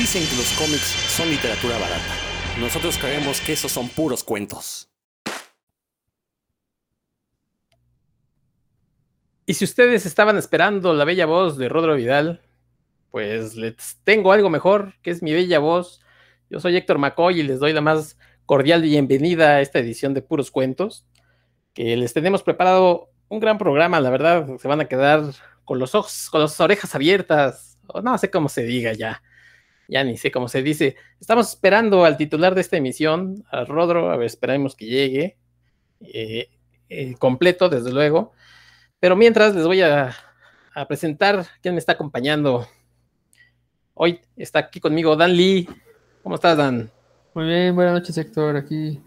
Dicen que los cómics son literatura barata. Nosotros creemos que esos son puros cuentos. Y si ustedes estaban esperando la bella voz de Rodro Vidal, pues les tengo algo mejor, que es mi bella voz. Yo soy Héctor McCoy y les doy la más cordial bienvenida a esta edición de Puros Cuentos, que les tenemos preparado un gran programa, la verdad, se van a quedar con los ojos, con las orejas abiertas, o no sé cómo se diga ya, ya ni sé cómo se dice. Estamos esperando al titular de esta emisión, a Rodro, a ver, esperemos que llegue eh, eh, completo, desde luego. Pero mientras les voy a, presentar quién me está acompañando. Hoy está aquí conmigo Dan Lee. ¿Cómo estás, Dan? Muy bien, buenas noches, Héctor. Aquí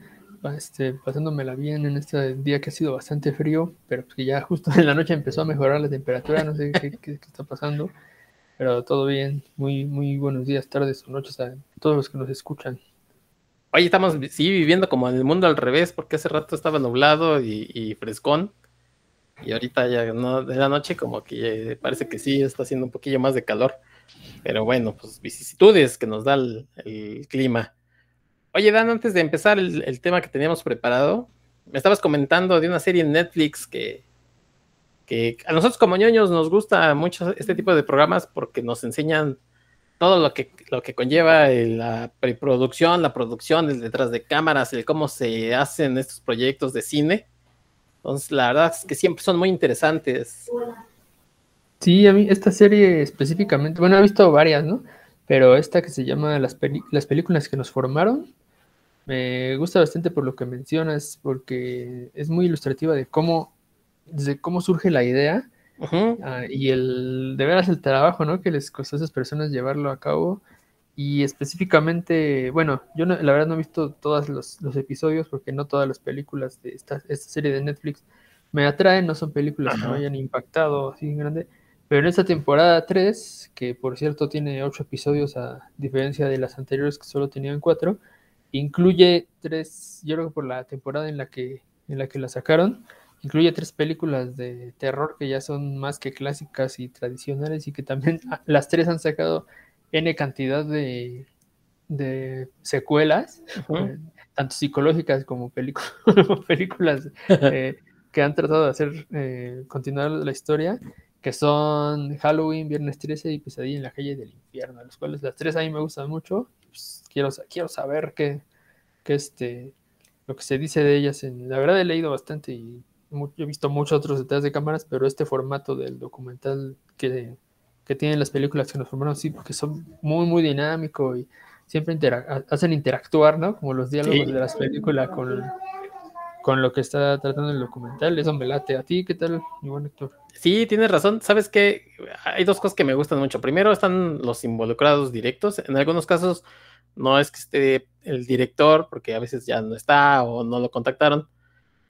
este, pasándomela bien en este día que ha sido bastante frío, pero que ya justo en la noche empezó a mejorar la temperatura, no sé qué, está pasando, pero todo bien. Muy, muy buenos días, tardes o noches a todos los que nos escuchan. Hoy estamos, sí, viviendo como en el mundo al revés, porque hace rato estaba nublado y, y frescón, y ahorita ya no, de la noche como que parece que sí está haciendo un poquillo más de calor. Pero bueno, pues vicisitudes que nos da el, clima. Oye, Dan, antes de empezar el, tema que teníamos preparado, me estabas comentando de una serie en Netflix que, a nosotros como ñoños nos gusta mucho este tipo de programas porque nos enseñan todo lo que, lo que conlleva la preproducción, la producción, detrás de cámaras, el cómo se hacen estos proyectos de cine. Entonces, la verdad es que siempre son muy interesantes. Sí, a mí esta serie específicamente, bueno, he visto varias, ¿no? Pero esta que se llama Las, las películas que nos formaron, me gusta bastante por lo que mencionas, porque es muy ilustrativa de cómo, desde cómo surge la idea uh -huh. uh, y el de veras el trabajo, ¿no? Que les costó a esas personas llevarlo a cabo. Y específicamente, bueno, yo no, la verdad no he visto todos los, los, episodios porque no todas las películas de esta, esta serie de Netflix me atraen, no son películas uh -huh. que me hayan impactado así en grande. Pero en esta temporada 3, que por cierto tiene 8 episodios a diferencia de las anteriores que solo tenían 4, incluye tres, yo creo que por la temporada en la que, en la, que la sacaron, incluye tres películas de terror que ya son más que clásicas y tradicionales y que también las tres han sacado N cantidad de, de secuelas, uh -huh. eh, tanto psicológicas como películas eh, que han tratado de hacer eh, continuar la historia, que son Halloween, Viernes 13 y Pesadilla en la calle del infierno, los cuales las tres a mí me gustan mucho. Pues, quiero, quiero saber qué, qué este, lo que se dice de ellas. En, la verdad he leído bastante y he visto muchos otros detrás de cámaras, pero este formato del documental que, que tienen las películas que nos formaron, sí, porque son muy, muy dinámico y siempre hacen interactuar, ¿no? Como los diálogos sí. de las películas con, con lo que está tratando el documental. Eso me late. ¿A ti qué tal, Héctor? Sí, tienes razón. Sabes que hay dos cosas que me gustan mucho. Primero están los involucrados directos. En algunos casos no es que esté el director, porque a veces ya no está o no lo contactaron,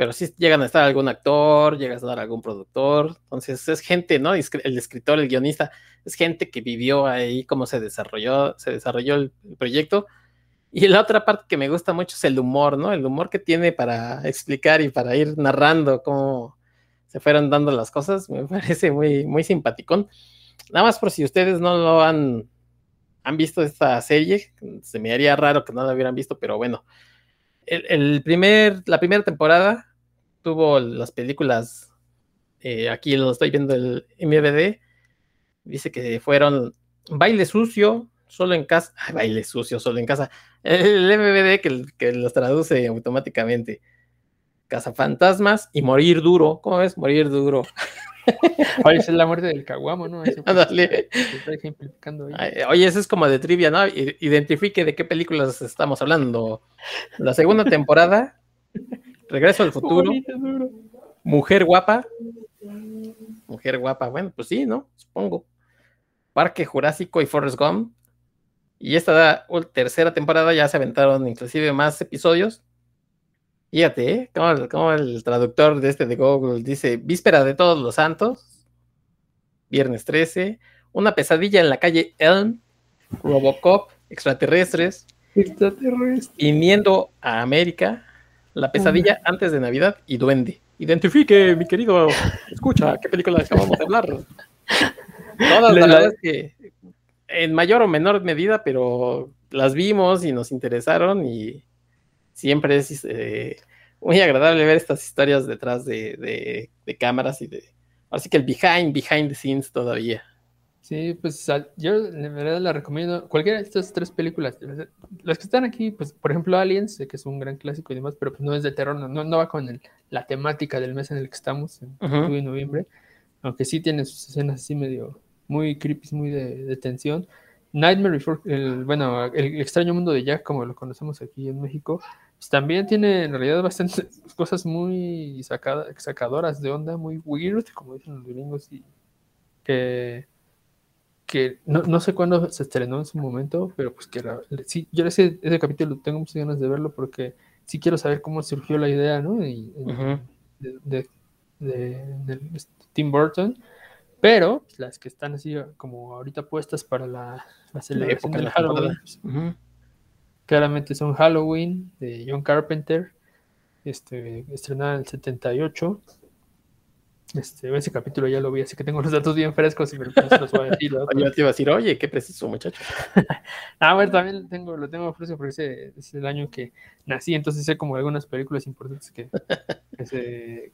pero sí llegan a estar algún actor, llega a estar algún productor. Entonces es gente, ¿no? El escritor, el guionista, es gente que vivió ahí cómo se desarrolló, se desarrolló el proyecto. Y la otra parte que me gusta mucho es el humor, ¿no? El humor que tiene para explicar y para ir narrando cómo se fueron dando las cosas, me parece muy, muy simpaticón. Nada más por si ustedes no lo han, han visto esta serie, se me haría raro que no la hubieran visto, pero bueno. El, el primer, la primera temporada tuvo las películas, eh, aquí lo estoy viendo el MVD, dice que fueron Baile Sucio, Solo en casa, ay, Baile Sucio, Solo en casa, el MVD que, que los traduce automáticamente. Cazafantasmas y Morir Duro. ¿Cómo ves? Morir Duro. Oye, esa es la muerte del caguamo, ¿no? Eso. Ay, oye, eso es como de trivia, ¿no? Identifique de qué películas estamos hablando. La segunda temporada, Regreso al futuro, Mujer guapa. Mujer guapa, bueno, pues sí, ¿no? Supongo. Parque Jurásico y Forrest Gump. Y esta tercera temporada ya se aventaron inclusive más episodios. Fíjate, ¿eh? como, como, el traductor de este de Google dice, Víspera de Todos los Santos, Viernes 13, Una pesadilla en la calle Elm, Robocop, Extraterrestres, Extraterrestres. Viniendo a América, La pesadilla antes de Navidad y Duende. Identifique, mi querido, escucha, ¿qué película acabamos de hablar? Todas, la verdad es que en mayor o menor medida, pero las vimos y nos interesaron y siempre es eh, muy agradable ver estas historias detrás de, cámaras y de... Así que el behind, behind the scenes todavía. Sí, pues yo en verdad la recomiendo. Cualquiera de estas tres películas, las que están aquí, pues por ejemplo Aliens, sé que es un gran clásico y demás, pero pues no es de terror, no, no va con la temática del mes en el que estamos, en octubre y noviembre, aunque sí tiene sus escenas así medio muy creepy, muy de, tensión. Nightmare Before, el, bueno, el extraño mundo de Jack, como lo conocemos aquí en México, pues también tiene en realidad bastantes cosas muy sacadoras de onda, muy weird, como dicen los gringos, y que que no, sé cuándo se estrenó en su momento, pero pues que sí, yo ese, ese capítulo tengo muchas ganas de verlo porque sí quiero saber cómo surgió la idea, ¿no? de, Tim Burton, pero pues, las que están así como ahorita puestas para la, la celebración de Halloween, pues, claramente son Halloween de John Carpenter, este, estrenada en el 78 este, ese capítulo ya lo vi, así que tengo los datos bien frescos y me los voy a decir. Yo te iba a decir, oye, qué preciso, muchacho. ah, bueno, también tengo, lo tengo fresco porque ese es el año que nací, entonces sé como algunas películas importantes que, que,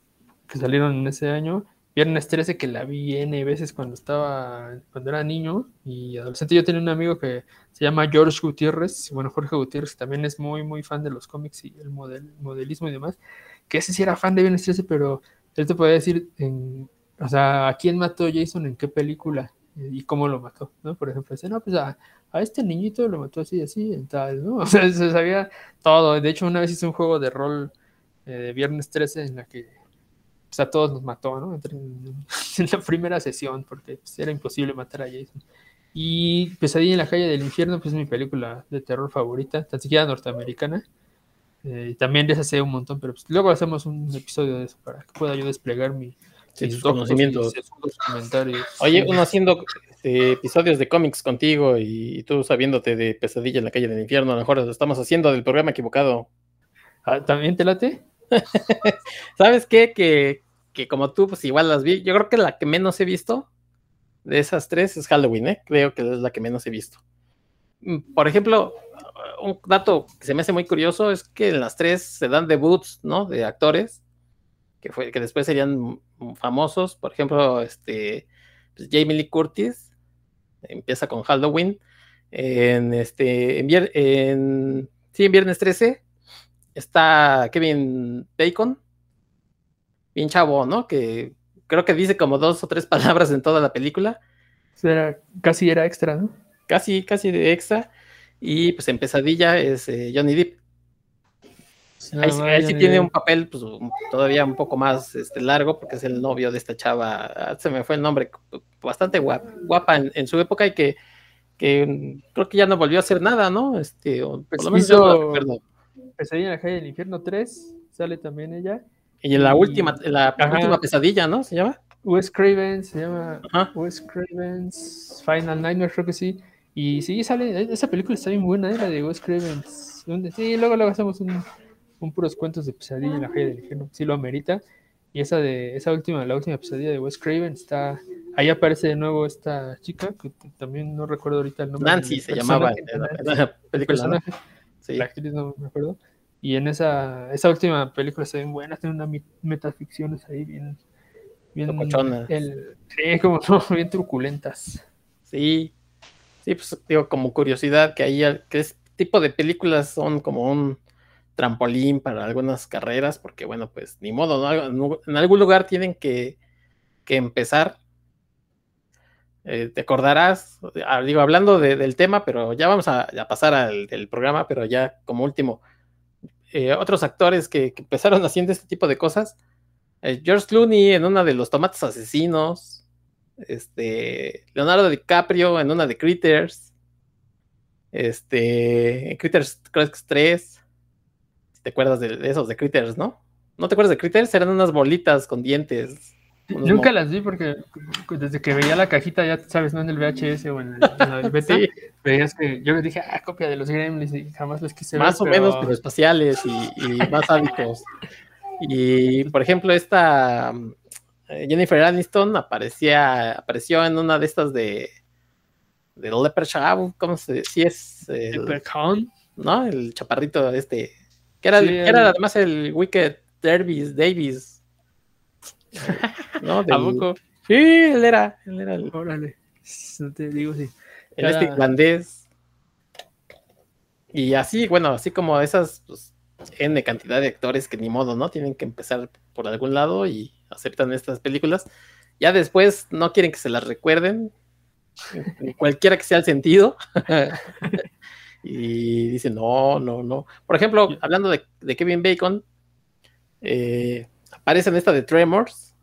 salieron en ese año. Viernes 13 que la vi N veces cuando estaba, cuando era niño y adolescente. Yo tenía un amigo que se llama George Gutiérrez, bueno, Jorge Gutiérrez, que también es muy, muy fan de los cómics y el model, modelismo y demás, que ese sí era fan de Viernes 13, pero él te puede decir, en, o sea, a quién mató Jason, en qué película y cómo lo mató, ¿no? Por ejemplo, dice, no, pues a, este niñito lo mató así, así, en tal. O sea, se sabía todo. De hecho, una vez hice un juego de rol eh, de Viernes 13 en la que pues, a todos nos mató, ¿no? En, la primera sesión, porque pues, era imposible matar a Jason. Y Pesadilla en la calle del infierno, pues es mi película de terror favorita, tan siquiera norteamericana. Eh, también les hace un montón, pero pues, luego hacemos un episodio de eso para que pueda yo desplegar mi, mis conocimientos. comentarios. Oye, uno haciendo este, episodios de cómics contigo y, tú sabiéndote de Pesadilla en la calle del infierno, a lo mejor lo estamos haciendo del programa equivocado. Ah, ¿También te late? ¿Sabes qué? Que, que como tú, pues igual las vi. Yo creo que la que menos he visto de esas tres es Halloween, ¿eh? Creo que es la que menos he visto. Mm, por ejemplo, un dato que se me hace muy curioso es que en las tres se dan debuts, ¿no? De actores que, fue, que después serían famosos. Por ejemplo, este, pues, Jamie Lee Curtis empieza con Halloween. En, este, en, sí, en Viernes 13 está Kevin Bacon, bien chavo, ¿no? Que creo que dice como dos o tres palabras en toda la película. Era, casi era extra, ¿no? Casi, casi de extra. Y pues en Pesadilla es eh, Johnny Depp. ahí, sí tiene un papel pues, todavía un poco más este, largo porque es el novio de esta chava, ah, se me fue el nombre, bastante guapa, guapa en, su época y que, creo que ya no volvió a hacer nada, ¿no? Este, pues lo menos yo Pesadilla en la calle del infierno 3, sale también ella. Y en la última, la última pesadilla, ¿no? ¿Se llama? Wes Craven, se llama Wes Craven's Final Nightmare, creo que sí. Y sí, sale, esa película está bien buena, ¿eh? la de Wes Craven. Sí, luego, luego hacemos un, un puros cuentos de pesadilla en la calle del infierno, sí lo amerita. Y esa de esa última, la última pesadilla de Wes Craven está. Ahí aparece de nuevo esta chica, que también no recuerdo ahorita el nombre. Nancy se llamaba la película. Sí. La actriz no me acuerdo. Y en esa, esa última película está bien buena, tiene unas metaficciones ahí bien. bien el, sí, como bien truculentas. Sí, Sí, pues digo, como curiosidad, que ahí, que este tipo de películas son como un trampolín para algunas carreras, porque bueno, pues ni modo, ¿no? en algún lugar tienen que, empezar. Eh, te acordarás, ah, digo, hablando del tema, pero ya vamos a, pasar al programa, pero ya como último, eh, otros actores que, empezaron haciendo este tipo de cosas. Eh, George Clooney en una de los tomates asesinos, este, Leonardo DiCaprio en una de Critters. Este, Critters 3. Si te acuerdas de, esos de Critters, ¿no? ¿No te acuerdas de Critters? Eran unas bolitas con dientes. Nunca las vi porque desde que veía la cajita, ya sabes, no en el VHS o en el, beta, veías que yo dije, ah, copia de los Gremlins y jamás los quise ver. Más o menos, pero espaciales y, y más sádicos. Y por ejemplo, esta Jennifer Aniston aparecía, apareció en una de estas de, de Leprechaun, ¿cómo se dice? Sí es el, Leprechaun. ¿no? El chaparrito este, que era, Sí, que el- era además el Wicked Davis, Davis. ¿No? ¿A Del- poco? Sí, él era, él era el, Órale. No te digo si. el este Era- irlandés. Y así, bueno, así como esas, pues, N cantidad de actores que ni modo, ¿no? Tienen que empezar por algún lado y aceptan estas películas. Ya después no quieren que se las recuerden, cualquiera que sea el sentido. y dicen, no, no, no. Por ejemplo, hablando de, de Kevin Bacon, eh, aparece en esta de Tremors,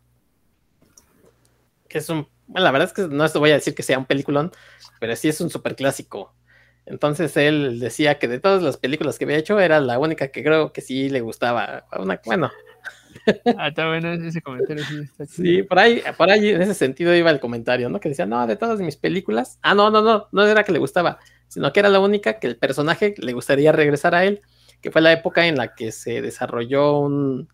que es un, bueno, la verdad es que no os voy a decir que sea un peliculón, pero sí es un super clásico. Entonces él decía que de todas las películas que había hecho era la única que creo que sí le gustaba. Una- bueno, Ah, está bueno ese comentario. Sí, por ahí, por ahí en ese sentido iba el comentario, ¿no? Que decía, no, de todas mis películas. Ah, no, no, no, no era que le gustaba, sino que era la única que el personaje le gustaría regresar a él, que fue la época en la que se desarrolló un,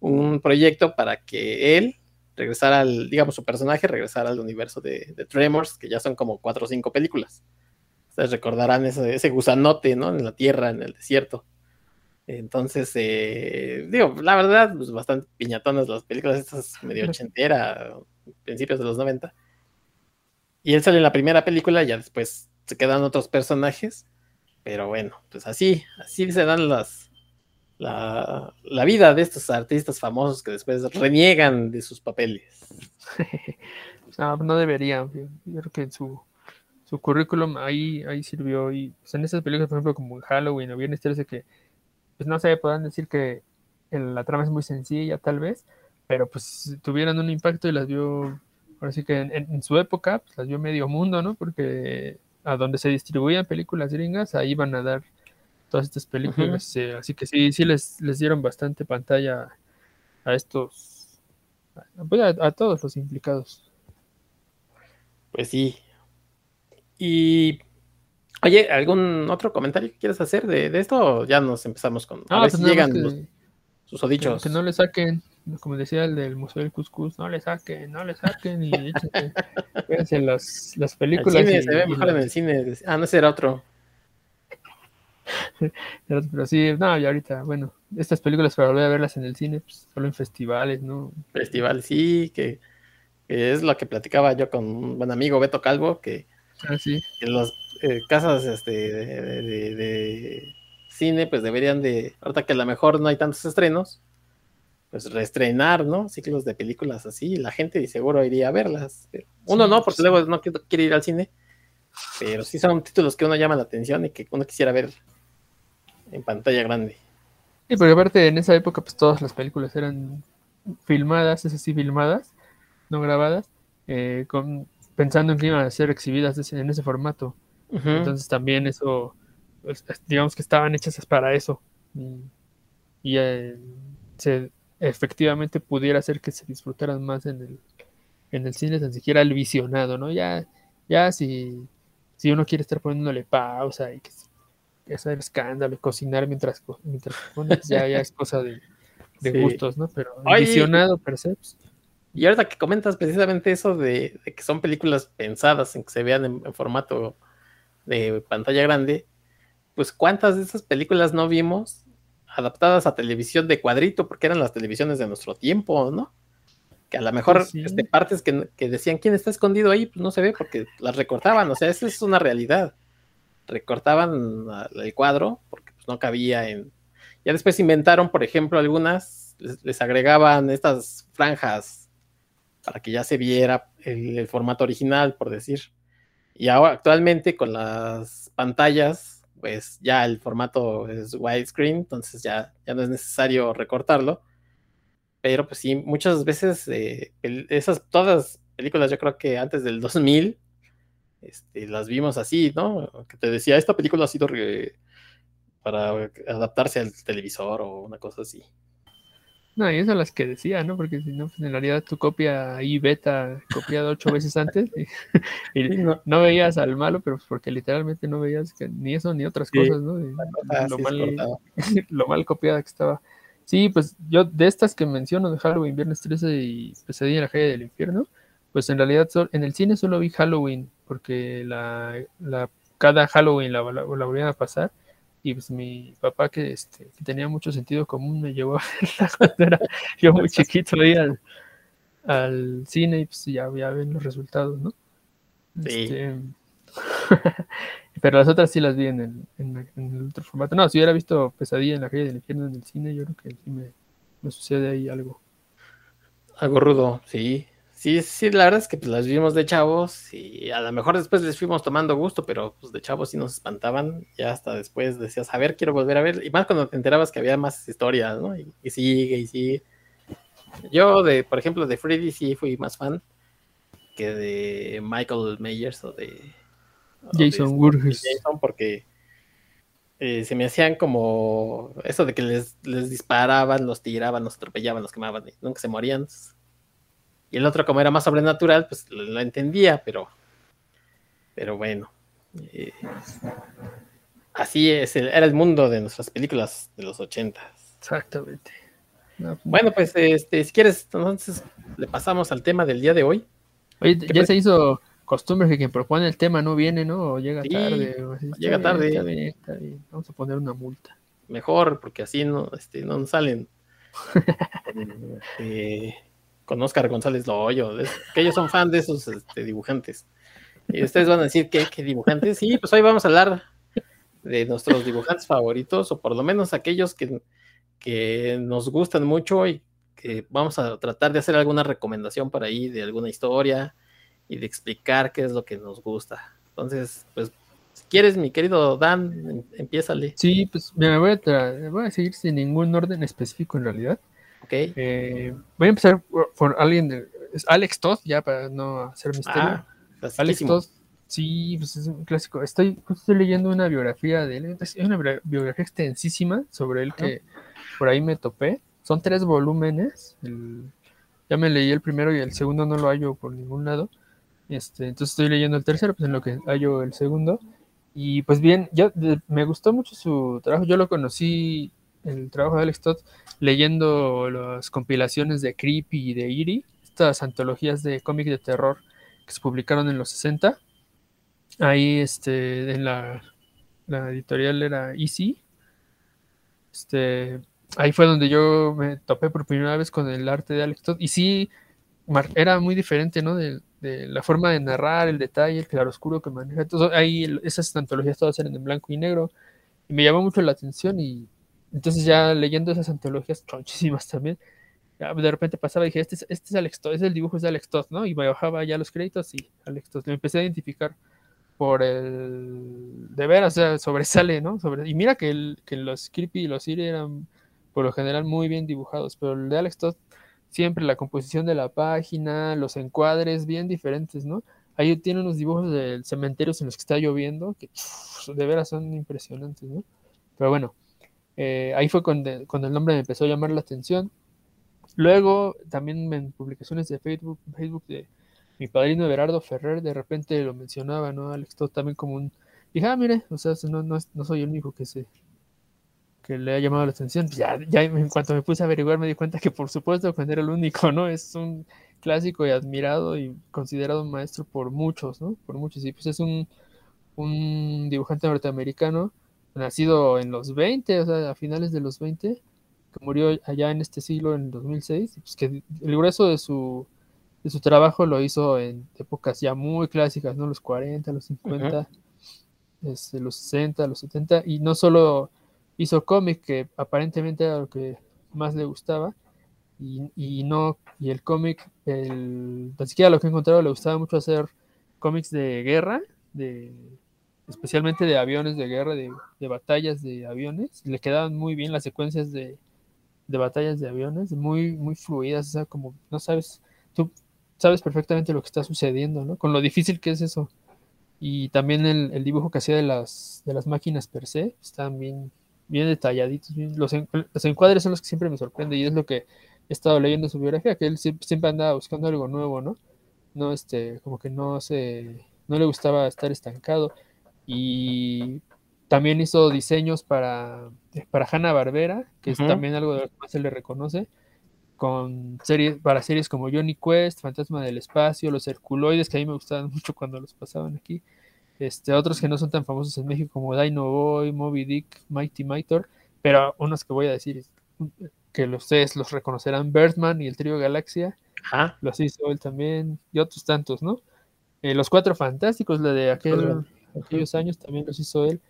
un proyecto para que él regresara al, digamos, su personaje regresara al universo de, de Tremors, que ya son como cuatro o cinco películas. Ustedes recordarán ese, ese gusanote, ¿no? En la tierra, en el desierto. Entonces, eh, digo, la verdad, pues bastante piñatonas las películas, estas medio ochentera, principios de los 90. Y él sale en la primera película, ya después se quedan otros personajes. Pero bueno, pues así, así se dan las, la, la vida de estos artistas famosos que después reniegan de sus papeles. No, no debería. Yo creo que en su, su currículum ahí, ahí sirvió. Y pues, en esas películas, por ejemplo, como en Halloween o Viernes 13, que, pues no sé, podrán decir que el- la trama es muy sencilla, tal vez, pero pues tuvieron un impacto y las vio, ahora sí que en, su época, pues las vio medio mundo, ¿no? Porque a donde se distribuían películas gringas, ahí iban a dar todas estas películas. eh, así que sí, sí les, les dieron bastante pantalla a estos, pues, a- a todos los implicados. Pues sí. Y. Oye, ¿algún otro comentario que quieras hacer de, de esto? Ya nos empezamos con. A Ah, ver pues si llegan que- los que, susodichos. que no le saquen, como decía el del Museo del Cuscús, no le saquen, no le saquen y échense, las, las El películas. cine y- se ve y mejor en el cine. Ah, no, ese era otro. Pero, sí, no, y ahorita, bueno, estas películas para volver a verlas en el cine, pues, solo en festivales, ¿no? Festival, sí, que, que es lo que platicaba yo con un buen amigo Beto Calvo, que Ah, sí. en las eh, casas este, de, de- de- de cine, pues deberían de, ahorita que a lo mejor no hay tantos estrenos, pues reestrenar, ¿no? Ciclos de películas así, y la gente seguro iría a verlas. pero uno no, pues porque luego no quiere, ir al cine, pero sí son títulos que uno llama la atención y que uno quisiera ver en pantalla grande. Sí, porque aparte en esa época, pues todas las películas eran filmadas, esas sí, filmadas, no grabadas, eh, con, pensando en que iban a ser exhibidas en ese formato. Entonces también eso, pues, digamos que estaban hechas para eso. Y, y, eh, se, efectivamente pudiera ser que se disfrutaran más en el, en el cine, tan siquiera el visionado, ¿no? Ya, ya si, si uno quiere estar poniéndole pausa y que, que hacer escándalo, y cocinar mientras, mientras pones, ya, ya es cosa de, de Sí. gustos, ¿no? Pero el visionado per se, pues, Y ahorita que comentas precisamente eso de, de que son películas pensadas en que se vean en, en formato de pantalla grande, pues cuántas de esas películas no vimos adaptadas a televisión de cuadrito, porque eran las televisiones de nuestro tiempo, ¿no? Que a lo mejor Pues sí. este, partes que, que decían quién está escondido ahí, pues no se ve porque las recortaban, o sea, esa es una realidad. Recortaban el cuadro porque pues, no cabía en... Ya después inventaron, por ejemplo, algunas, les, les agregaban estas franjas para que ya se viera el, el formato original, por decir. Y ahora actualmente con las pantallas, pues ya el formato es widescreen, entonces ya, ya no es necesario recortarlo. Pero pues sí, muchas veces eh, esas todas películas, yo creo que antes del 2000, este, las vimos así, ¿no? Que te decía, esta película ha sido para adaptarse al televisor o una cosa así. No, y eso las que decía, ¿no? Porque si no, pues, en realidad tu copia ahí beta copiado ocho veces antes y, y no. no veías al malo, pero pues porque literalmente no veías que ni eso ni otras Sí, cosas, ¿no? Y Ah, lo, sí, mal, lo mal copiada que estaba. Sí, pues yo de estas que menciono de Halloween, Viernes 13 y Pesadilla en la calle del infierno, pues en realidad en el cine solo vi Halloween porque la, la cada Halloween la, la, la volvían a pasar y pues mi papá que, este, que tenía mucho sentido común me llevó a verla cuando era yo muy chiquito ahí al, al cine y pues ya, ya ven los resultados, ¿no? Sí. Este, pero las otras sí las vi en el, en, en el otro formato. No, si hubiera visto Pesadilla en la calle del infierno en el cine, yo creo que sí me, me sucede ahí algo. Algo rudo, sí. Sí, sí, la verdad es que pues, las vimos de chavos y a lo mejor después les fuimos tomando gusto, pero pues de chavos sí nos espantaban. Ya hasta después decías, a ver, quiero volver a ver. Y más cuando te enterabas que había más historias, ¿no? Y, y sigue y sigue. Yo, de, por ejemplo, de Freddy sí fui más fan que de Michael Myers o de o Jason este, Voorhees. Jason, porque eh, se me hacían como eso de que les, les disparaban, los tiraban, los atropellaban, los quemaban y nunca se morían. Y el otro, como era más sobrenatural, pues lo, lo entendía, pero, pero bueno. eh, así es, el- era el mundo de nuestras películas de los ochentas. Exactamente. No, Bueno, pues este, si quieres, entonces le pasamos al tema del día de hoy. Oye, ¿qué ya pues? se hizo costumbre que quien propone el tema no viene, ¿no? O llega Sí, tarde. o así. Llega bien, tarde. Está bien, está bien. Vamos a poner una multa. Mejor, porque así no, este, no nos salen eh, con Oscar González Loyo, que ellos son fan de esos este, dibujantes. Y ustedes van a decir que, que dibujantes, sí, pues hoy vamos a hablar de nuestros dibujantes favoritos, o por lo menos aquellos que, que nos gustan mucho y que vamos a tratar de hacer alguna recomendación por ahí de alguna historia y de explicar qué es lo que nos gusta. Entonces, pues, si quieres, mi querido Dan, em- empiézale. Sí, pues me voy a, voy a seguir sin ningún orden específico en realidad. ¿Ok? Eh, voy a empezar por, por alguien de es Alex Todd, ya para no hacer misterio. Ah, Alex. Todd, sí, pues es un clásico. Estoy, estoy leyendo una biografía de él. Es una biografía extensísima sobre él que por ahí me topé. Son tres volúmenes. el- ya me leí el primero y el segundo no lo hallo por ningún lado. Este, entonces estoy leyendo el tercero, pues en lo que hallo el segundo. Y pues bien, yo de- me gustó mucho su trabajo. Yo lo conocí, el trabajo de Alex Todd, leyendo las compilaciones de Creepy y de Eerie, estas antologías de cómic de terror que se publicaron en los 60. Ahí este, en la, la editorial era Easy. Este, ahí fue donde yo me topé por primera vez con el arte de Alex Todd. Y sí, era muy diferente, ¿no? De, de la forma de narrar, el detalle, el claroscuro que maneja. Todo, ahí esas antologías todas eran en blanco y negro. Y me llamó mucho la atención y entonces ya leyendo esas antologías chonchísimas también, de repente pasaba y dije, este es, este es Alex Todd, es el dibujo es de Alex Todd, ¿no? Y me bajaba ya los créditos y Alex Todd. Me empecé a identificar por el... De veras, o sea, sobresale, ¿no? Y mira que, el, que los Creepy y los Eerie eran por lo general muy bien dibujados, pero el de Alex Todd siempre la composición de la página, los encuadres bien diferentes, ¿no? Ahí tiene unos dibujos de cementerios en los que está lloviendo, que de veras son impresionantes, ¿no? Pero bueno, eh, ahí fue cuando, el nombre me empezó a llamar la atención. Luego, también en publicaciones de Facebook, Facebook de mi padrino Everardo Ferrer, de repente lo mencionaba, ¿no? Alex Todd también como un... Dije, ah, mire, o sea, no, no, soy el único que se que le ha llamado la atención. Ya, ya en cuanto me puse a averiguar me di cuenta que por supuesto que era el único, ¿no? Es un clásico y admirado y considerado maestro por muchos, ¿no? Por muchos. Y pues es un, un dibujante norteamericano nacido en los 20, o sea, a finales de los 20, que murió allá en este siglo, en 2006, y pues que el grueso de su, de su trabajo lo hizo en épocas ya muy clásicas, ¿no? Los 40, los 50, este, los 60, los 70, y no solo hizo cómic, que aparentemente era lo que más le gustaba, y, y no, y el cómic, el, tan siquiera lo que he encontrado, le gustaba mucho hacer cómics de guerra, de especialmente de aviones de guerra, de, de batallas de aviones, le quedaban muy bien las secuencias de, de batallas de aviones, muy, muy fluidas, o sea, como no sabes, tú sabes perfectamente lo que está sucediendo, ¿no? Con lo difícil que es eso. Y también el, el dibujo que hacía de las, de las máquinas per se, están bien, bien detalladitos, los, los encuadres son los que siempre me sorprenden y es lo que he estado leyendo en su biografía, que él siempre, siempre andaba buscando algo nuevo, ¿no? No, este, como que no se, no le gustaba estar estancado y también hizo diseños para, para Hanna Barbera, que es también algo de lo que más se le reconoce, con series, para series como Johnny Quest, Fantasma del Espacio, Los Herculoides, que a mí me gustaban mucho cuando los pasaban aquí. Este, otros que no son tan famosos en México como Dino Boy, Moby Dick, Mighty Mightor, pero unos que voy a decir que ustedes los reconocerán, Birdman y el trío Galaxia, los hizo él también, y otros tantos, ¿no? Eh, los Cuatro Fantásticos, la de aquel, aquellos años, también los hizo él.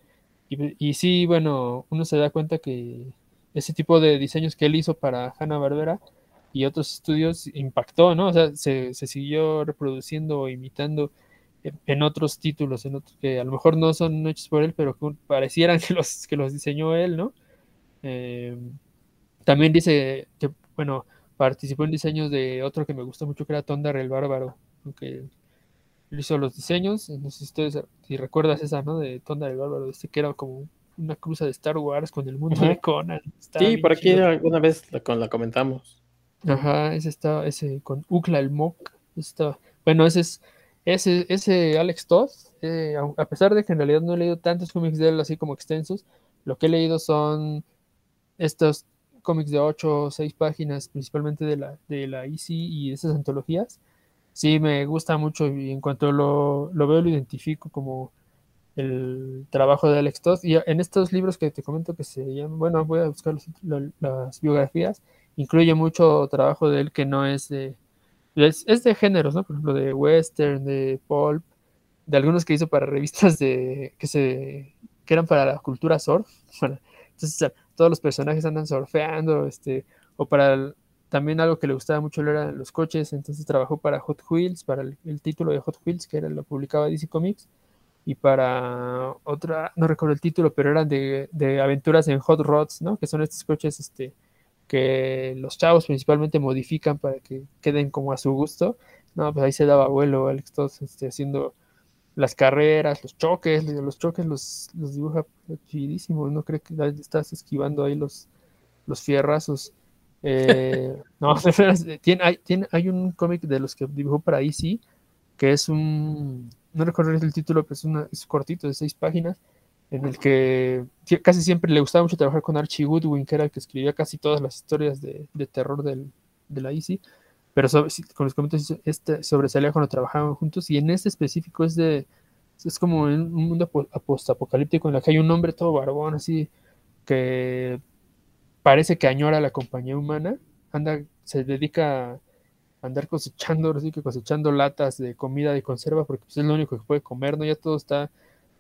Y, y, sí, bueno, uno se da cuenta que ese tipo de diseños que él hizo para Hanna-Barbera y otros estudios impactó, ¿no? O sea, se, se siguió reproduciendo o imitando en, otros títulos, en otros, que a lo mejor no son hechos por él, pero que parecieran que los, que los diseñó él, ¿no? Eh, también dice que, bueno, participó en diseños de otro que me gustó mucho, que era Tondar el Bárbaro, aunque él hizo los diseños, no sé si ustedes, si recuerdas esa, ¿no? De Tondar el Bárbaro, este que era como una cruza de Star Wars con el mundo de Conan. sí, por aquí alguna vez la, la, comentamos. Ajá, ese estaba, ese con Ukla el Mok, estaba, bueno, ese es, ese, ese Alex Todd, eh, a pesar de que en realidad no he leído tantos cómics de él así como extensos, lo que he leído son estos cómics de 8 o 6 páginas, principalmente de la, de la EC y esas antologías. Sí, me gusta mucho y en cuanto lo, lo veo, lo identifico como el trabajo de Alex Todd. Y en estos libros que te comento que se llaman, bueno, voy a buscar las biografías, incluye mucho trabajo de él que no es de, es, de géneros, ¿no? Por ejemplo, de western, de pulp, de algunos que hizo para revistas de que se que eran para la cultura surf. entonces todos los personajes andan surfeando, este, o para también algo que le gustaba mucho eran los coches, entonces trabajó para Hot Wheels, para el, título de Hot Wheels, que era lo publicaba DC Comics, y para otra, no recuerdo el título, pero eran de, de aventuras en Hot Rods, ¿no? Que son estos coches, este, que los chavos principalmente modifican para que queden como a su gusto. No, pues ahí se daba vuelo Alex Todd este, haciendo las carreras, los choques, los choques los, los dibuja chidísimos, no creo que estás esquivando ahí los, los fierrazos. Eh, no, tiene, hay, tiene, hay un cómic de los que dibujó para EC, que es un, no recuerdo el título, pero es, una, es cortito, de seis páginas, en el que casi siempre le gustaba mucho trabajar con Archie Goodwin, que era el que escribía casi todas las historias de, terror del, de la Easy, pero con los comentarios este sobresalía cuando trabajaban juntos, y en este específico es de, es como un mundo post-apocalíptico en el que hay un hombre todo barbón, así, que parece que añora la compañía humana, anda, se dedica a andar cosechando, así que cosechando latas de comida de conserva, porque pues, es lo único que puede comer, ¿no? Ya todo está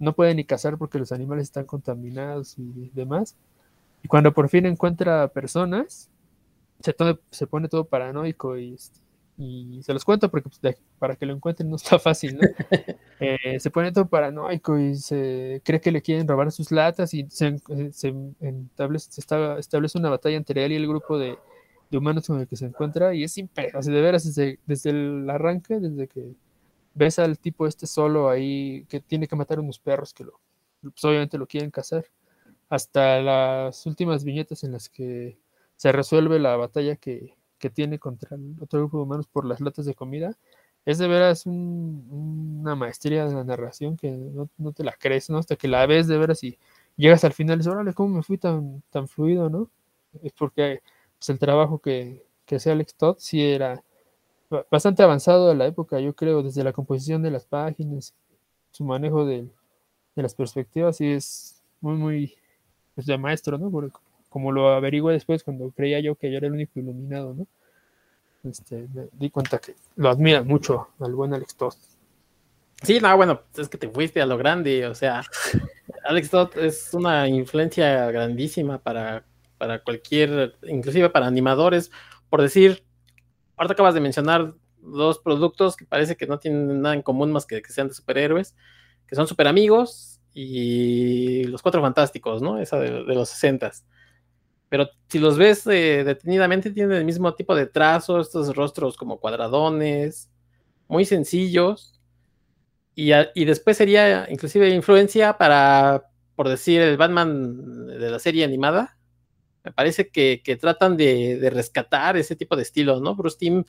no puede ni cazar porque los animales están contaminados y demás. Y cuando por fin encuentra personas, se, se pone todo paranoico y, y, se los cuento porque pues, para que lo encuentren no está fácil, ¿no? Eh, se pone todo paranoico y se cree que le quieren robar sus latas y se, se, establece, se establece, una batalla entre él y el grupo de, de humanos con el que se encuentra y es impresionante, de veras desde, desde el arranque, desde que ves al tipo este solo ahí que tiene que matar unos perros que lo, pues, obviamente lo quieren cazar, hasta las últimas viñetas en las que se resuelve la batalla que, tiene contra el otro grupo de humanos por las latas de comida, es de veras una maestría de la narración que no, te la crees, ¿no? Hasta que la ves de veras y llegas al final y dices, órale, ¿cómo me fui tan, tan fluido, no? Es porque pues, el trabajo que, que hacía Alex Todd sí era bastante avanzado a la época, yo creo, desde la composición de las páginas, su manejo de, las perspectivas, y es muy, muy, pues de maestro, ¿no? Como lo averigué después cuando creía yo que yo era el único iluminado, ¿no? Este, me di cuenta que lo admira mucho al buen Alex Todd. Sí, no, bueno, es que te fuiste a lo grande, o sea, Alex Todd es una influencia grandísima para, para cualquier, inclusive para animadores, por decir, ahorita acabas de mencionar dos productos que parece que no tienen nada en común más que que sean de superhéroes, que son super amigos y los cuatro fantásticos, ¿no? Esa de, los 60 Pero si los ves eh, detenidamente, tienen el mismo tipo de trazo, estos rostros como cuadradones, muy sencillos. Y, y después sería inclusive influencia para, por decir, el Batman de la serie animada, me parece que, tratan de, rescatar ese tipo de estilo, ¿no? Bruce Timm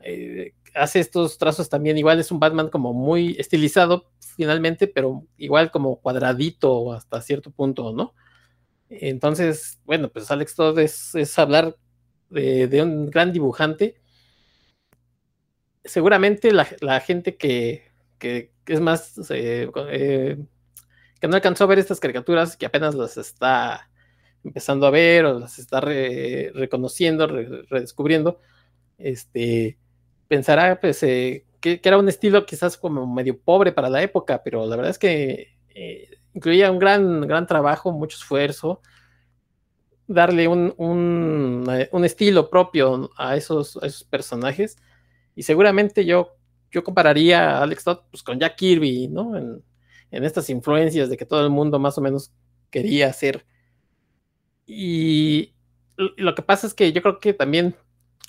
eh, hace estos trazos también, igual es un Batman como muy estilizado finalmente, pero igual como cuadradito hasta cierto punto, ¿no? Entonces, bueno, pues Alex Todd es, hablar de, un gran dibujante, seguramente la, gente que, es más, eh, eh, que no alcanzó a ver estas caricaturas, que apenas las está empezando a ver o las está reconociendo, redescubriendo, este, pensará pues, eh, que, era un estilo quizás como medio pobre para la época, pero la verdad es que incluía un gran, gran trabajo, mucho esfuerzo, darle un, un, estilo propio a esos, personajes. Y seguramente yo, yo compararía a Alex Todd pues, con Jack Kirby, ¿no? En, en, estas influencias de que todo el mundo más o menos quería hacer. Y lo que pasa es que yo creo que también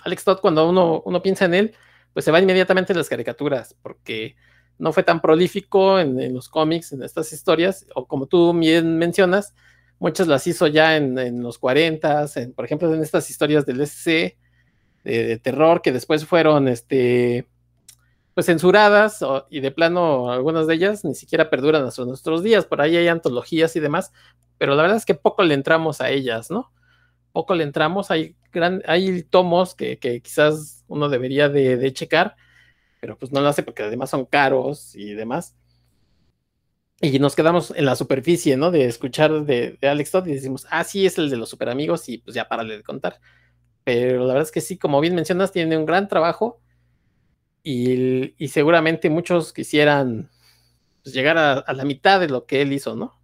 Alex Todd, cuando uno, uno piensa en él, pues se va inmediatamente a las caricaturas, porque no fue tan prolífico en, los cómics, en estas historias, o como tú bien mencionas, muchas las hizo ya en, los 40, por ejemplo, en estas historias del SC de, terror que después fueron este, pues censuradas y de plano algunas de ellas ni siquiera perduran hasta nuestros días. Por ahí hay antologías y demás, pero la verdad es que poco le entramos a ellas, ¿no? Poco le entramos, hay, gran, hay tomos que, quizás uno debería de, de checar, pero pues no lo hace porque además son caros y demás y nos quedamos en la superficie, ¿no? De escuchar de, Alex Todd y decimos, ah, sí, es el de los super amigos y pues ya párale de contar. Pero la verdad es que sí, como bien mencionas, tiene un gran trabajo y, seguramente muchos quisieran pues, llegar a, la mitad de lo que él hizo, ¿no?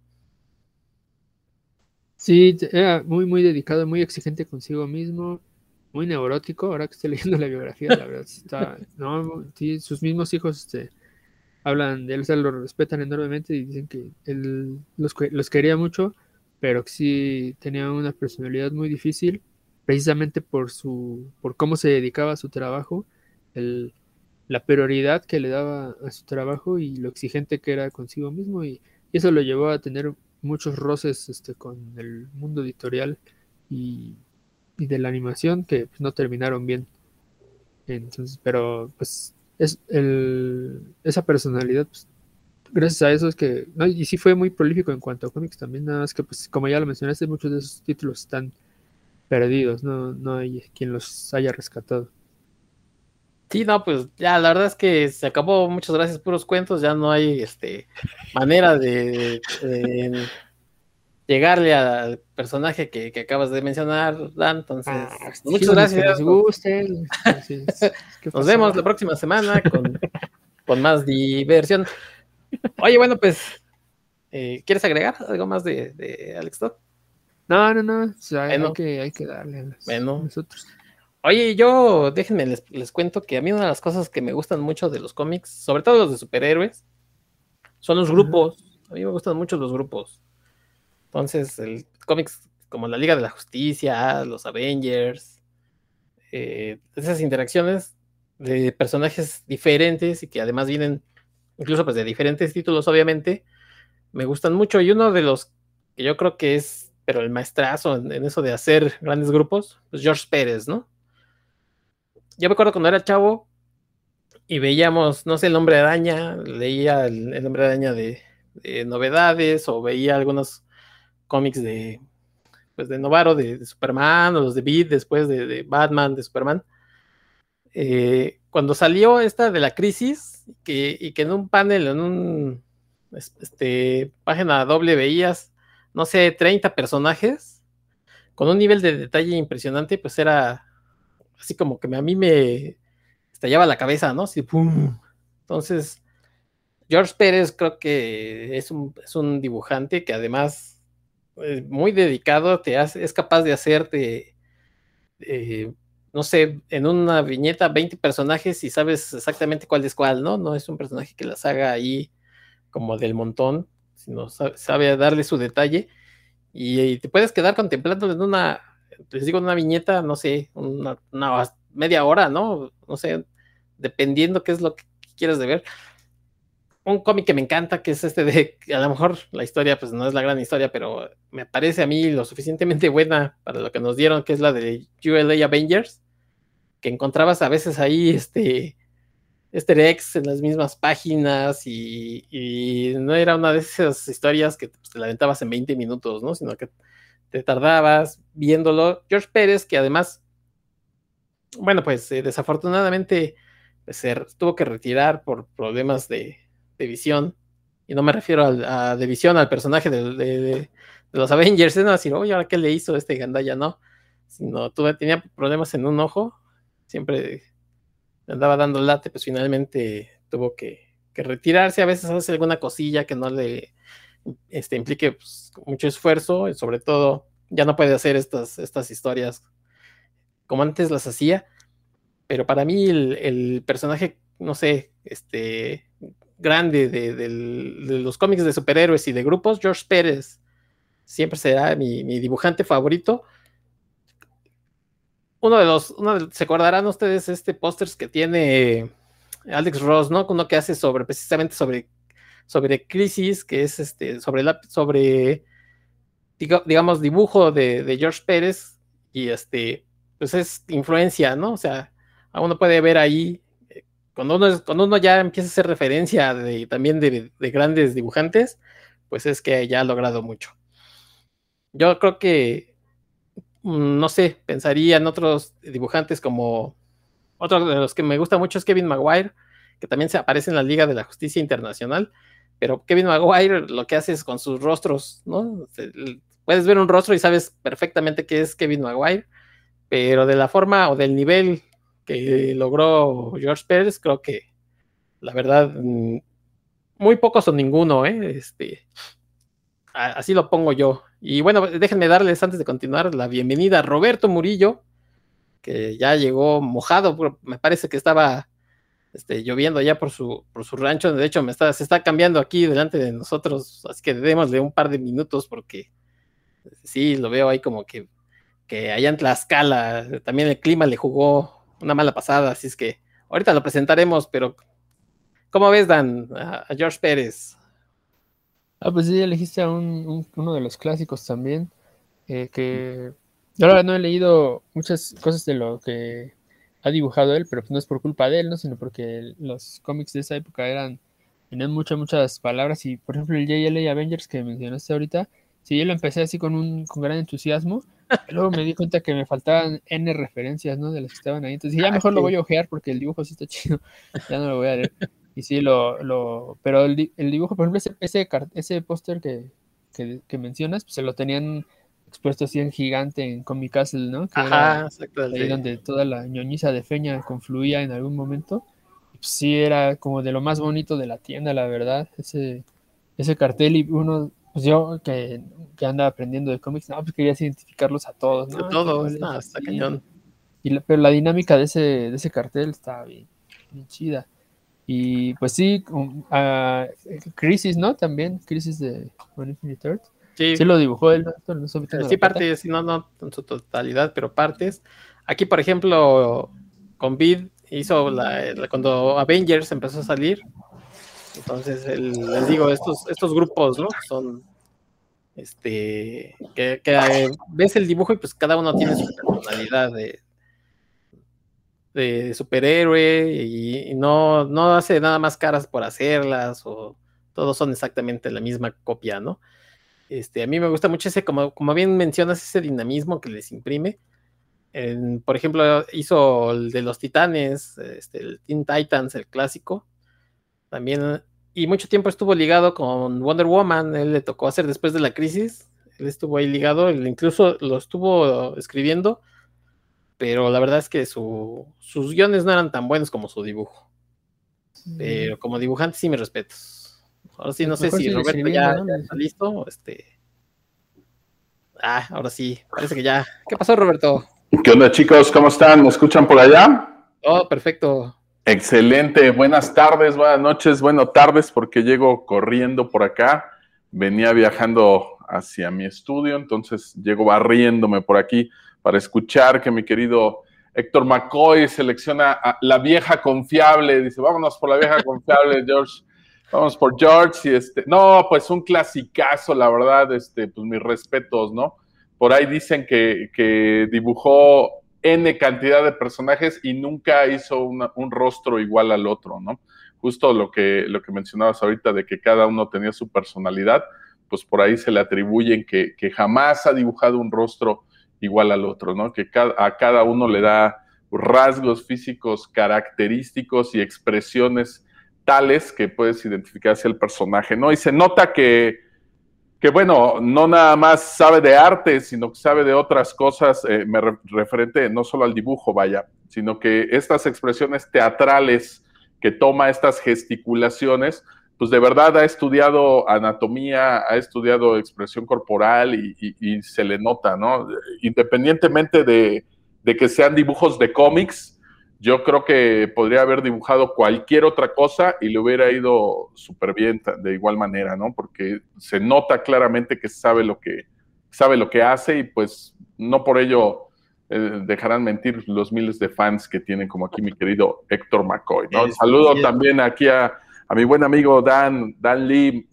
Sí, era muy, muy dedicado, muy exigente consigo mismo, muy neurótico. Ahora que estoy leyendo la biografía, la verdad, está, no, sus mismos hijos, este hablan de él, o sea, lo respetan enormemente y dicen que él los, los quería mucho, pero que sí tenía una personalidad muy difícil, precisamente por su, por cómo se dedicaba a su trabajo, el, la prioridad que le daba a su trabajo y lo exigente que era consigo mismo, y, eso lo llevó a tener muchos roces este, con el mundo editorial y, y de la animación que pues, no terminaron bien. Entonces, pero pues es el, esa personalidad, pues, gracias a eso es que, y sí fue muy prolífico en cuanto a cómics también, nada más que, pues, como ya lo mencionaste, muchos de esos títulos están perdidos, no, no hay quien los haya rescatado. Sí, no, pues ya la verdad es que se acabó, muchas gracias, puros cuentos, ya no hay este manera de, llegarle al personaje que, acabas de mencionar, Dan. Entonces, ah, muchas gracias. Nos vemos la próxima semana con, más diversión. Oye, bueno, pues, eh, ¿quieres agregar algo más de, Alex Todd? No, no, no. hay, que, hay que darle a, nosotros. Oye, yo, déjenme, les, les cuento que a mí una de las cosas que me gustan mucho de los cómics, sobre todo los de superhéroes, son los grupos. A mí me gustan mucho los grupos. Entonces, el cómics como la Liga de la Justicia, los Avengers, eh, esas interacciones de personajes diferentes y que además vienen incluso pues de diferentes títulos, obviamente, me gustan mucho. Y uno de los que yo creo que es, pero el maestrazo en, eso de hacer grandes grupos, pues George Pérez, ¿no? Yo me acuerdo cuando era chavo y veíamos, no sé, el nombre de araña, leía el, nombre de araña de, de novedades o veía algunos cómics de, pues de Novaro, de, Superman, o los de Beat después de, Batman, de Superman. Eh, cuando salió esta de la crisis, que, y que en un panel, en un este, página doble veías, no sé, 30 personajes, con un nivel de detalle impresionante, pues era así como que a mí me estallaba la cabeza, ¿no? Así, ¡pum! Entonces, George Pérez creo que es un, es un dibujante que además muy dedicado, te hace, es capaz de hacerte, eh, no sé, en una viñeta 20 personajes y sabes exactamente cuál es cuál, ¿no? No es un personaje que las haga ahí como del montón, sino sabe, darle su detalle y, te puedes quedar contemplando en una, les digo, una viñeta, no sé, una, media hora, ¿no? No sé, dependiendo qué es lo que quieras ver un cómic que me encanta, que es este de, a lo mejor la historia pues no es la gran historia, pero me parece a mí lo suficientemente buena para lo que nos dieron, que es la de ULA Avengers, que encontrabas a veces ahí este easter eggs en las mismas páginas y, no era una de esas historias que pues, te la aventabas en 20 minutos, ¿no? Sino que te tardabas viéndolo. George Pérez, que además bueno, pues eh, desafortunadamente pues, se tuvo que retirar por problemas de, visión. Y no me refiero a, de visión al personaje de, los Avengers, no decir, oye, ¿ahora qué le hizo este Gandaya? No, sino tuve, tenía problemas en un ojo, siempre andaba dando late, pues finalmente tuvo que, retirarse. A veces hace alguna cosilla que no le este, implique pues, mucho esfuerzo, y sobre todo ya no puede hacer estas, estas historias como antes las hacía. Pero para mí el, personaje, no sé, este grande de, los cómics de superhéroes y de grupos, George Pérez, siempre será mi, dibujante favorito. Uno de los, se acordarán ustedes este pósters que tiene Alex Ross, ¿no? Uno que hace sobre, precisamente sobre, sobre crisis, que es este, sobre la, sobre, digamos, dibujo de, de George Pérez, y este, pues es influencia, ¿no? O sea, uno puede ver ahí, eh, cuando uno, ya empieza a hacer referencia de, también de, grandes dibujantes, pues es que ya ha logrado mucho. Yo creo que, mm, no sé, pensaría en otros dibujantes como, otro de los que me gusta mucho es Kevin Maguire, que también se aparece en la Liga de la Justicia Internacional, pero Kevin Maguire lo que hace es con sus rostros, ¿no? Puedes ver un rostro y sabes perfectamente que es Kevin Maguire, pero de la forma o del nivel que logró George Pérez, creo que la verdad, mm, muy pocos o ninguno, ¿eh? Este, así lo pongo yo. Y bueno, déjenme darles antes de continuar la bienvenida a Roberto Murillo, que ya llegó mojado, me parece que estaba este, lloviendo ya por su, por su rancho, de hecho me está, se está cambiando aquí delante de nosotros, así que démosle un par de minutos porque sí, lo veo ahí como que, que allá en Tlaxcala también el clima le jugó una mala pasada, así es que ahorita lo presentaremos, pero ¿cómo ves, Dan, a, George Pérez? Ah, pues sí, elegiste a un, uno de los clásicos también, eh, que yo ahora no he leído muchas cosas de lo que ha dibujado él, pero no es por culpa de él, ¿no? sino porque los cómics de esa época eran, tenían muchas, muchas palabras y, por ejemplo, el JLA Avengers que mencionaste ahorita, sí, yo lo empecé así con un con gran entusiasmo, Luego me di cuenta que me faltaban N referencias, ¿no? De las que estaban ahí. Entonces ya ah, mejor lo voy a ojear porque el dibujo sí está chido. ya no lo voy a leer. Y sí, lo, lo pero el, dibujo, por ejemplo, ese, ese, ese póster que, que, mencionas, pues se lo tenían expuesto así en gigante en Comic Castle, ¿no? Que Ajá. Ahí donde toda la ñoñiza de Feña confluía en algún momento. Pues sí, era como de lo más bonito de la tienda, la verdad. Ese, ese cartel y uno pues yo que, que anda aprendiendo de cómics, no, pues querías identificarlos a todos, ¿no? A todos, está cañón. Y pero la dinámica de ese, de ese cartel está bien, bien chida. Y pues sí, uh, Crisis, ¿no? También, Crisis de One Infinite Earth. Sí. sí lo dibujó él, ¿no? Sí, partes, no, no en su totalidad, pero partes. Aquí, por ejemplo, con Vid hizo la, cuando Avengers empezó a salir, entonces, les digo, estos, estos grupos, ¿no? Son, este, que, eh, ves el dibujo y pues cada uno tiene su personalidad de, de superhéroe y, no, no hace nada más caras por hacerlas o todos son exactamente la misma copia, ¿no? Este, a mí me gusta mucho ese, como, como bien mencionas, ese dinamismo que les imprime. por ejemplo, hizo el de los titanes, este, el Teen Titans, el clásico también, y mucho tiempo estuvo ligado con Wonder Woman, él le tocó hacer después de la crisis, él estuvo ahí ligado, él incluso lo estuvo escribiendo, pero la verdad es que sus guiones no eran tan buenos como su dibujo. Pero como dibujante sí me respeto. Ahora sí, no sé si Roberto ya, está listo. Este... Ah, ahora sí, parece que ya. ¿Qué pasó, Roberto? ¿Qué onda, chicos? ¿Cómo están? ¿Me escuchan por allá? Oh, perfecto. Excelente, buenas tardes, buenas noches, buenas tardes, porque llego corriendo por acá. Venía viajando hacia mi estudio, entonces llego barriéndome por aquí para escuchar que mi querido Héctor McCoy selecciona a la vieja confiable. Dice, vámonos por la vieja confiable, George. Vamos por George. Y este, no, pues un clasicazo, la verdad, este, pues mis respetos, ¿no? Por ahí dicen que, que dibujó N cantidad de personajes y nunca hizo un rostro igual al otro, ¿no? Justo lo que, lo que mencionabas ahorita de que cada uno tenía su personalidad, pues por ahí se le atribuyen que, jamás ha dibujado un rostro igual al otro, ¿no? Que a cada uno le da rasgos físicos característicos y expresiones tales que puedes identificar hacia el personaje, ¿no? Y se nota que, que bueno, no nada más sabe de arte, sino que sabe de otras cosas, eh, me referente no solo al dibujo, vaya, sino que estas expresiones teatrales que toma, estas gesticulaciones, pues de verdad ha estudiado anatomía, ha estudiado expresión corporal y, se le nota, ¿no? Independientemente de, de, que sean dibujos de cómics, yo creo que podría haber dibujado cualquier otra cosa y le hubiera ido súper bien de igual manera, ¿no? Porque se nota claramente que sabe lo que, sabe lo que hace y pues no por ello eh, dejarán mentir los miles de fans que tienen como aquí mi querido Héctor McCoy, ¿no? Saludo también aquí a a mi buen amigo Dan, Dan Lee,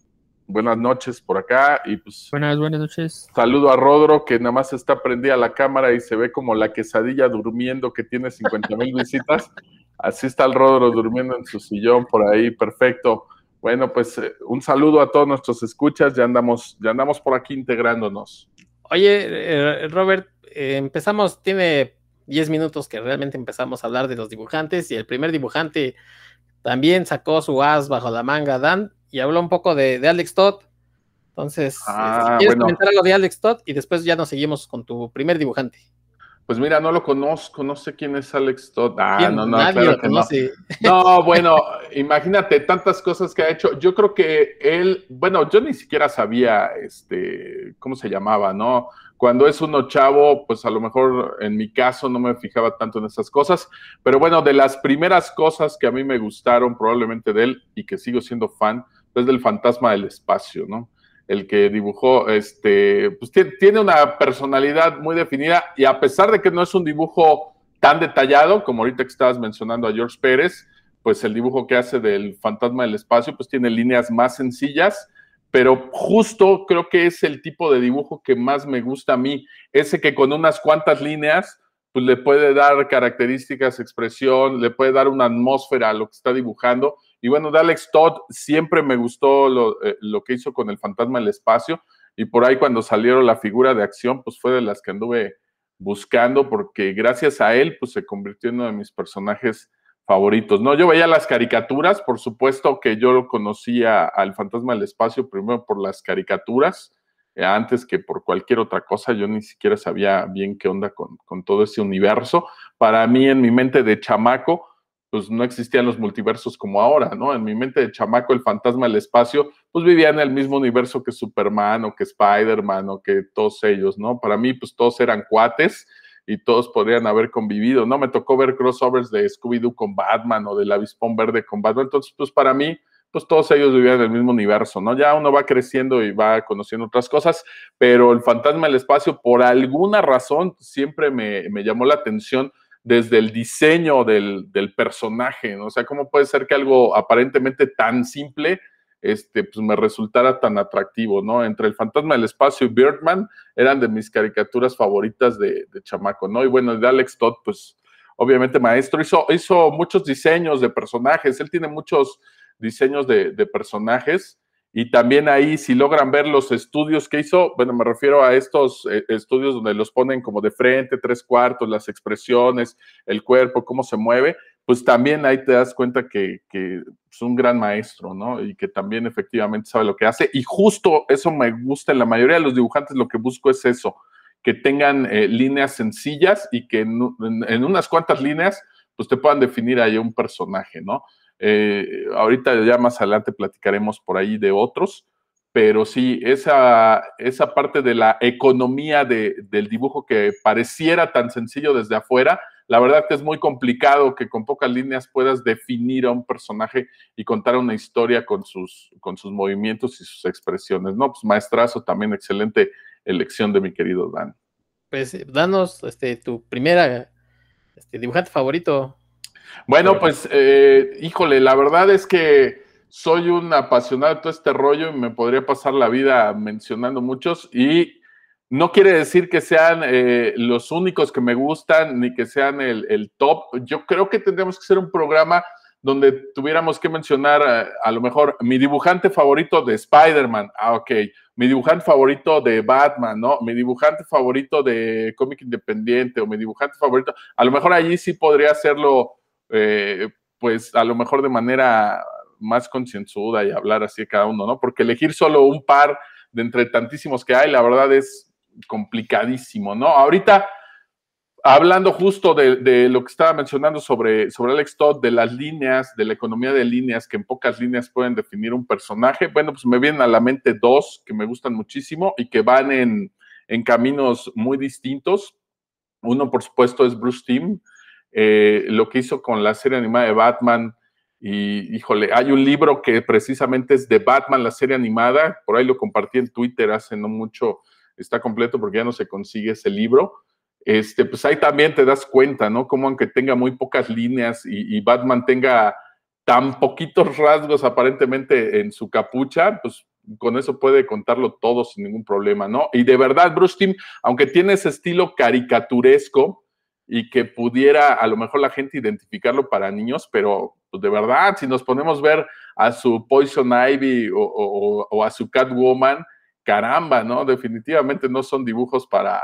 buenas noches por acá. Y pues, buenas, buenas noches. Saludo a Rodro, que nada más está prendida la cámara y se ve como la quesadilla durmiendo que tiene 50 mil visitas. Así está el Rodro durmiendo en su sillón por ahí, perfecto. Bueno, pues eh, un saludo a todos nuestros escuchas, ya andamos, ya andamos por aquí integrándonos. Oye, eh, Robert, eh, empezamos, tiene 10 minutos que realmente empezamos a hablar de los dibujantes y el primer dibujante también sacó su as bajo la manga Dan y habló un poco de, Alex Todd. Entonces, ah, si quieres comentar algo de Alex Todd y después ya nos seguimos con tu primer dibujante. Pues mira, no lo conozco, no sé quién es Alex Todd. Ah, no, no, claro que no. No, bueno, imagínate tantas cosas que ha hecho. Yo creo que él, bueno, yo ni siquiera sabía, este, cómo se llamaba, ¿no? Cuando es uno chavo, pues a lo mejor en mi caso no me fijaba tanto en esas cosas, pero bueno, de las primeras cosas que a mí me gustaron probablemente de él y que sigo siendo fan, es del fantasma del espacio, ¿no? El que dibujó, este, pues tiene una personalidad muy definida y a pesar de que no es un dibujo tan detallado como ahorita que estabas mencionando a George Pérez, pues el dibujo que hace del fantasma del espacio, pues tiene líneas más sencillas pero justo creo que es el tipo de dibujo que más me gusta a mí, ese que con unas cuantas líneas pues le puede dar características, expresión, le puede dar una atmósfera a lo que está dibujando. Y bueno, de Alex Todd siempre me gustó lo, eh, lo que hizo con el fantasma del espacio y por ahí cuando salieron la figura de acción, pues fue de las que anduve buscando porque gracias a él pues se convirtió en uno de mis personajes favoritos. No, yo veía las caricaturas, por supuesto que yo conocía al Fantasma del Espacio primero por las caricaturas, eh, antes que por cualquier otra cosa. Yo ni siquiera sabía bien qué onda con, con, todo ese universo. Para mí, en mi mente de chamaco, pues no existían los multiversos como ahora, ¿no? En mi mente de chamaco, el Fantasma del Espacio, pues vivía en el mismo universo que Superman o que Spider-Man o que todos ellos, ¿no? Para mí, pues todos eran cuates y todos podrían haber convivido, ¿no? Me tocó ver crossovers de Scooby-Doo con Batman o del Avispón Verde con Batman, entonces, pues para mí, pues todos ellos vivían en el mismo universo, ¿no? Ya uno va creciendo y va conociendo otras cosas, pero el fantasma del espacio, por alguna razón, siempre me, me llamó la atención desde el diseño del, del personaje, ¿no? O sea, ¿cómo puede ser que algo aparentemente tan simple este, pues me resultara tan atractivo, ¿no? Entre el fantasma del espacio y Birdman eran de mis caricaturas favoritas de, chamaco, ¿no? Y bueno, de Alex Todd, pues obviamente maestro, hizo, hizo muchos diseños de personajes, él tiene muchos diseños de, personajes y también ahí si logran ver los estudios que hizo, bueno, me refiero a estos eh, estudios donde los ponen como de frente, tres cuartos, las expresiones, el cuerpo, cómo se mueve, pues también ahí te das cuenta que, es un gran maestro, ¿no? Y que también efectivamente sabe lo que hace. Y justo eso me gusta, en la mayoría de los dibujantes lo que busco es eso, que tengan eh, líneas sencillas y que en, unas cuantas líneas, pues te puedan definir ahí un personaje, ¿no? Eh, ahorita ya más adelante platicaremos por ahí de otros, pero sí, esa, esa parte de la economía del dibujo que pareciera tan sencillo desde afuera, la verdad que es muy complicado que con pocas líneas puedas definir a un personaje y contar una historia con sus, con sus movimientos y sus expresiones, ¿no? Pues maestrazo, también excelente elección de mi querido Dan. Pues eh, danos este, tu primera este, dibujante favorito. Bueno, pues, eh, híjole, la verdad es que soy un apasionado de todo este rollo y me podría pasar la vida mencionando muchos y no quiere decir que sean eh, los únicos que me gustan ni que sean el, top. Yo creo que tendríamos que hacer un programa donde tuviéramos que mencionar eh, a lo mejor mi dibujante favorito de Spider-Man, ah, ok, mi dibujante favorito de Batman, ¿no? Mi dibujante favorito de cómic independiente o mi dibujante favorito, a lo mejor allí sí podría hacerlo, eh, pues a lo mejor de manera más concienzuda y hablar así de cada uno, ¿no? Porque elegir solo un par de entre tantísimos que hay, la verdad es complicadísimo, ¿no? Ahorita hablando justo de, lo que estaba mencionando sobre, sobre Alex Todd, de las líneas, de la economía de líneas, que en pocas líneas pueden definir un personaje, bueno, pues me vienen a la mente dos que me gustan muchísimo y que van en, caminos muy distintos. Uno, por supuesto, es Bruce Timm, eh, lo que hizo con la serie animada de Batman. Y híjole, hay un libro que precisamente es de Batman, la serie animada, por ahí lo compartí en Twitter hace no mucho, está completo porque ya no se consigue ese libro este, pues ahí también te das cuenta, ¿no? Como aunque tenga muy pocas líneas y, Batman tenga tan poquitos rasgos aparentemente en su capucha, pues con eso puede contarlo todo sin ningún problema, ¿no? Y de verdad, Bruce Timm, aunque tiene ese estilo caricaturesco y que pudiera a lo mejor la gente identificarlo para niños, pero pues de verdad, si nos ponemos a ver a su Poison Ivy o, o a su Catwoman, caramba, ¿no? Definitivamente no son dibujos para,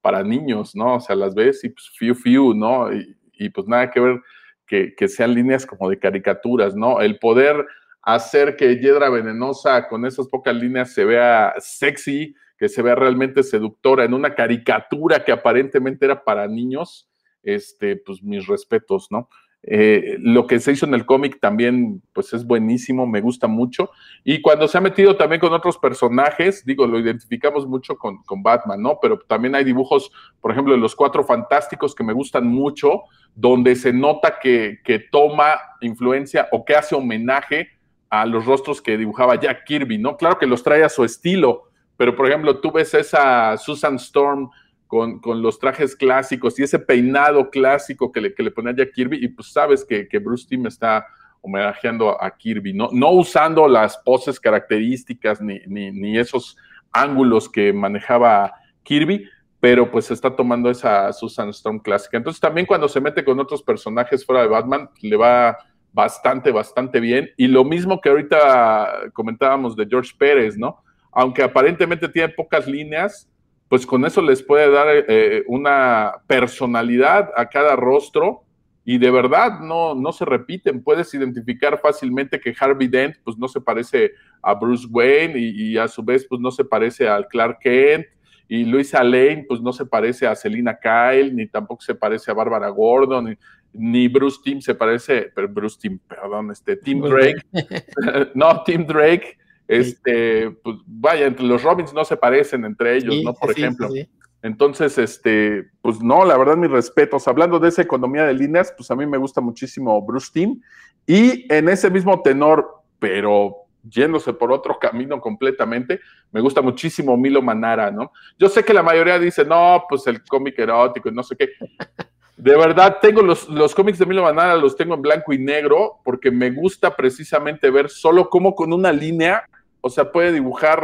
para niños, ¿no? O sea, las ves y pues fiu fiu, ¿no? Y, pues nada que ver que, sean líneas como de caricaturas, ¿no? El poder hacer que Yedra Venenosa con esas pocas líneas se vea sexy, que se vea realmente seductora en una caricatura que aparentemente era para niños, este, pues mis respetos, ¿no? Eh, lo que se hizo en el cómic también, pues es buenísimo, me gusta mucho. Y cuando se ha metido también con otros personajes, digo, lo identificamos mucho con, Batman, ¿no? Pero también hay dibujos, por ejemplo, de los Cuatro Fantásticos que me gustan mucho, donde se nota que, que toma influencia o que hace homenaje a los rostros que dibujaba Jack Kirby, ¿no? Claro que los trae a su estilo, pero por ejemplo, tú ves esa Susan Storm con, los trajes clásicos y ese peinado clásico que le, que le ponía ya Kirby, y pues sabes que, Bruce Timm está homenajeando a Kirby, no, no usando las poses características ni, ni, esos ángulos que manejaba Kirby, pero pues está tomando esa Susan Storm clásica. Entonces también cuando se mete con otros personajes fuera de Batman, le va bastante, bastante bien. Y lo mismo que ahorita comentábamos de George Pérez, ¿no? Aunque aparentemente tiene pocas líneas, pues con eso les puede dar eh, una personalidad a cada rostro y de verdad no, no se repiten. Puedes identificar fácilmente que Harvey Dent pues no se parece a Bruce Wayne y, a su vez pues no se parece al Clark Kent y Luisa Lane pues no se parece a Selina Kyle ni tampoco se parece a Barbara Gordon ni, Bruce Tim se parece, pero Bruce Tim, perdón, este Tim Drake, no, Tim Drake este, pues vaya, entre los Robins no se parecen entre ellos, ¿no? Por ejemplo. Entonces, este, pues no, la verdad, mis respetos. Hablando de esa economía de líneas, pues a mí me gusta muchísimo Bruce Team. Y en ese mismo tenor, pero yéndose por otro camino completamente, me gusta muchísimo Milo Manara, ¿no? Yo sé que la mayoría dice, no, pues el cómic erótico y no sé qué. De verdad, tengo los, los cómics de Milo Manara, los tengo en blanco y negro, porque me gusta precisamente ver solo cómo con una línea o sea, puede dibujar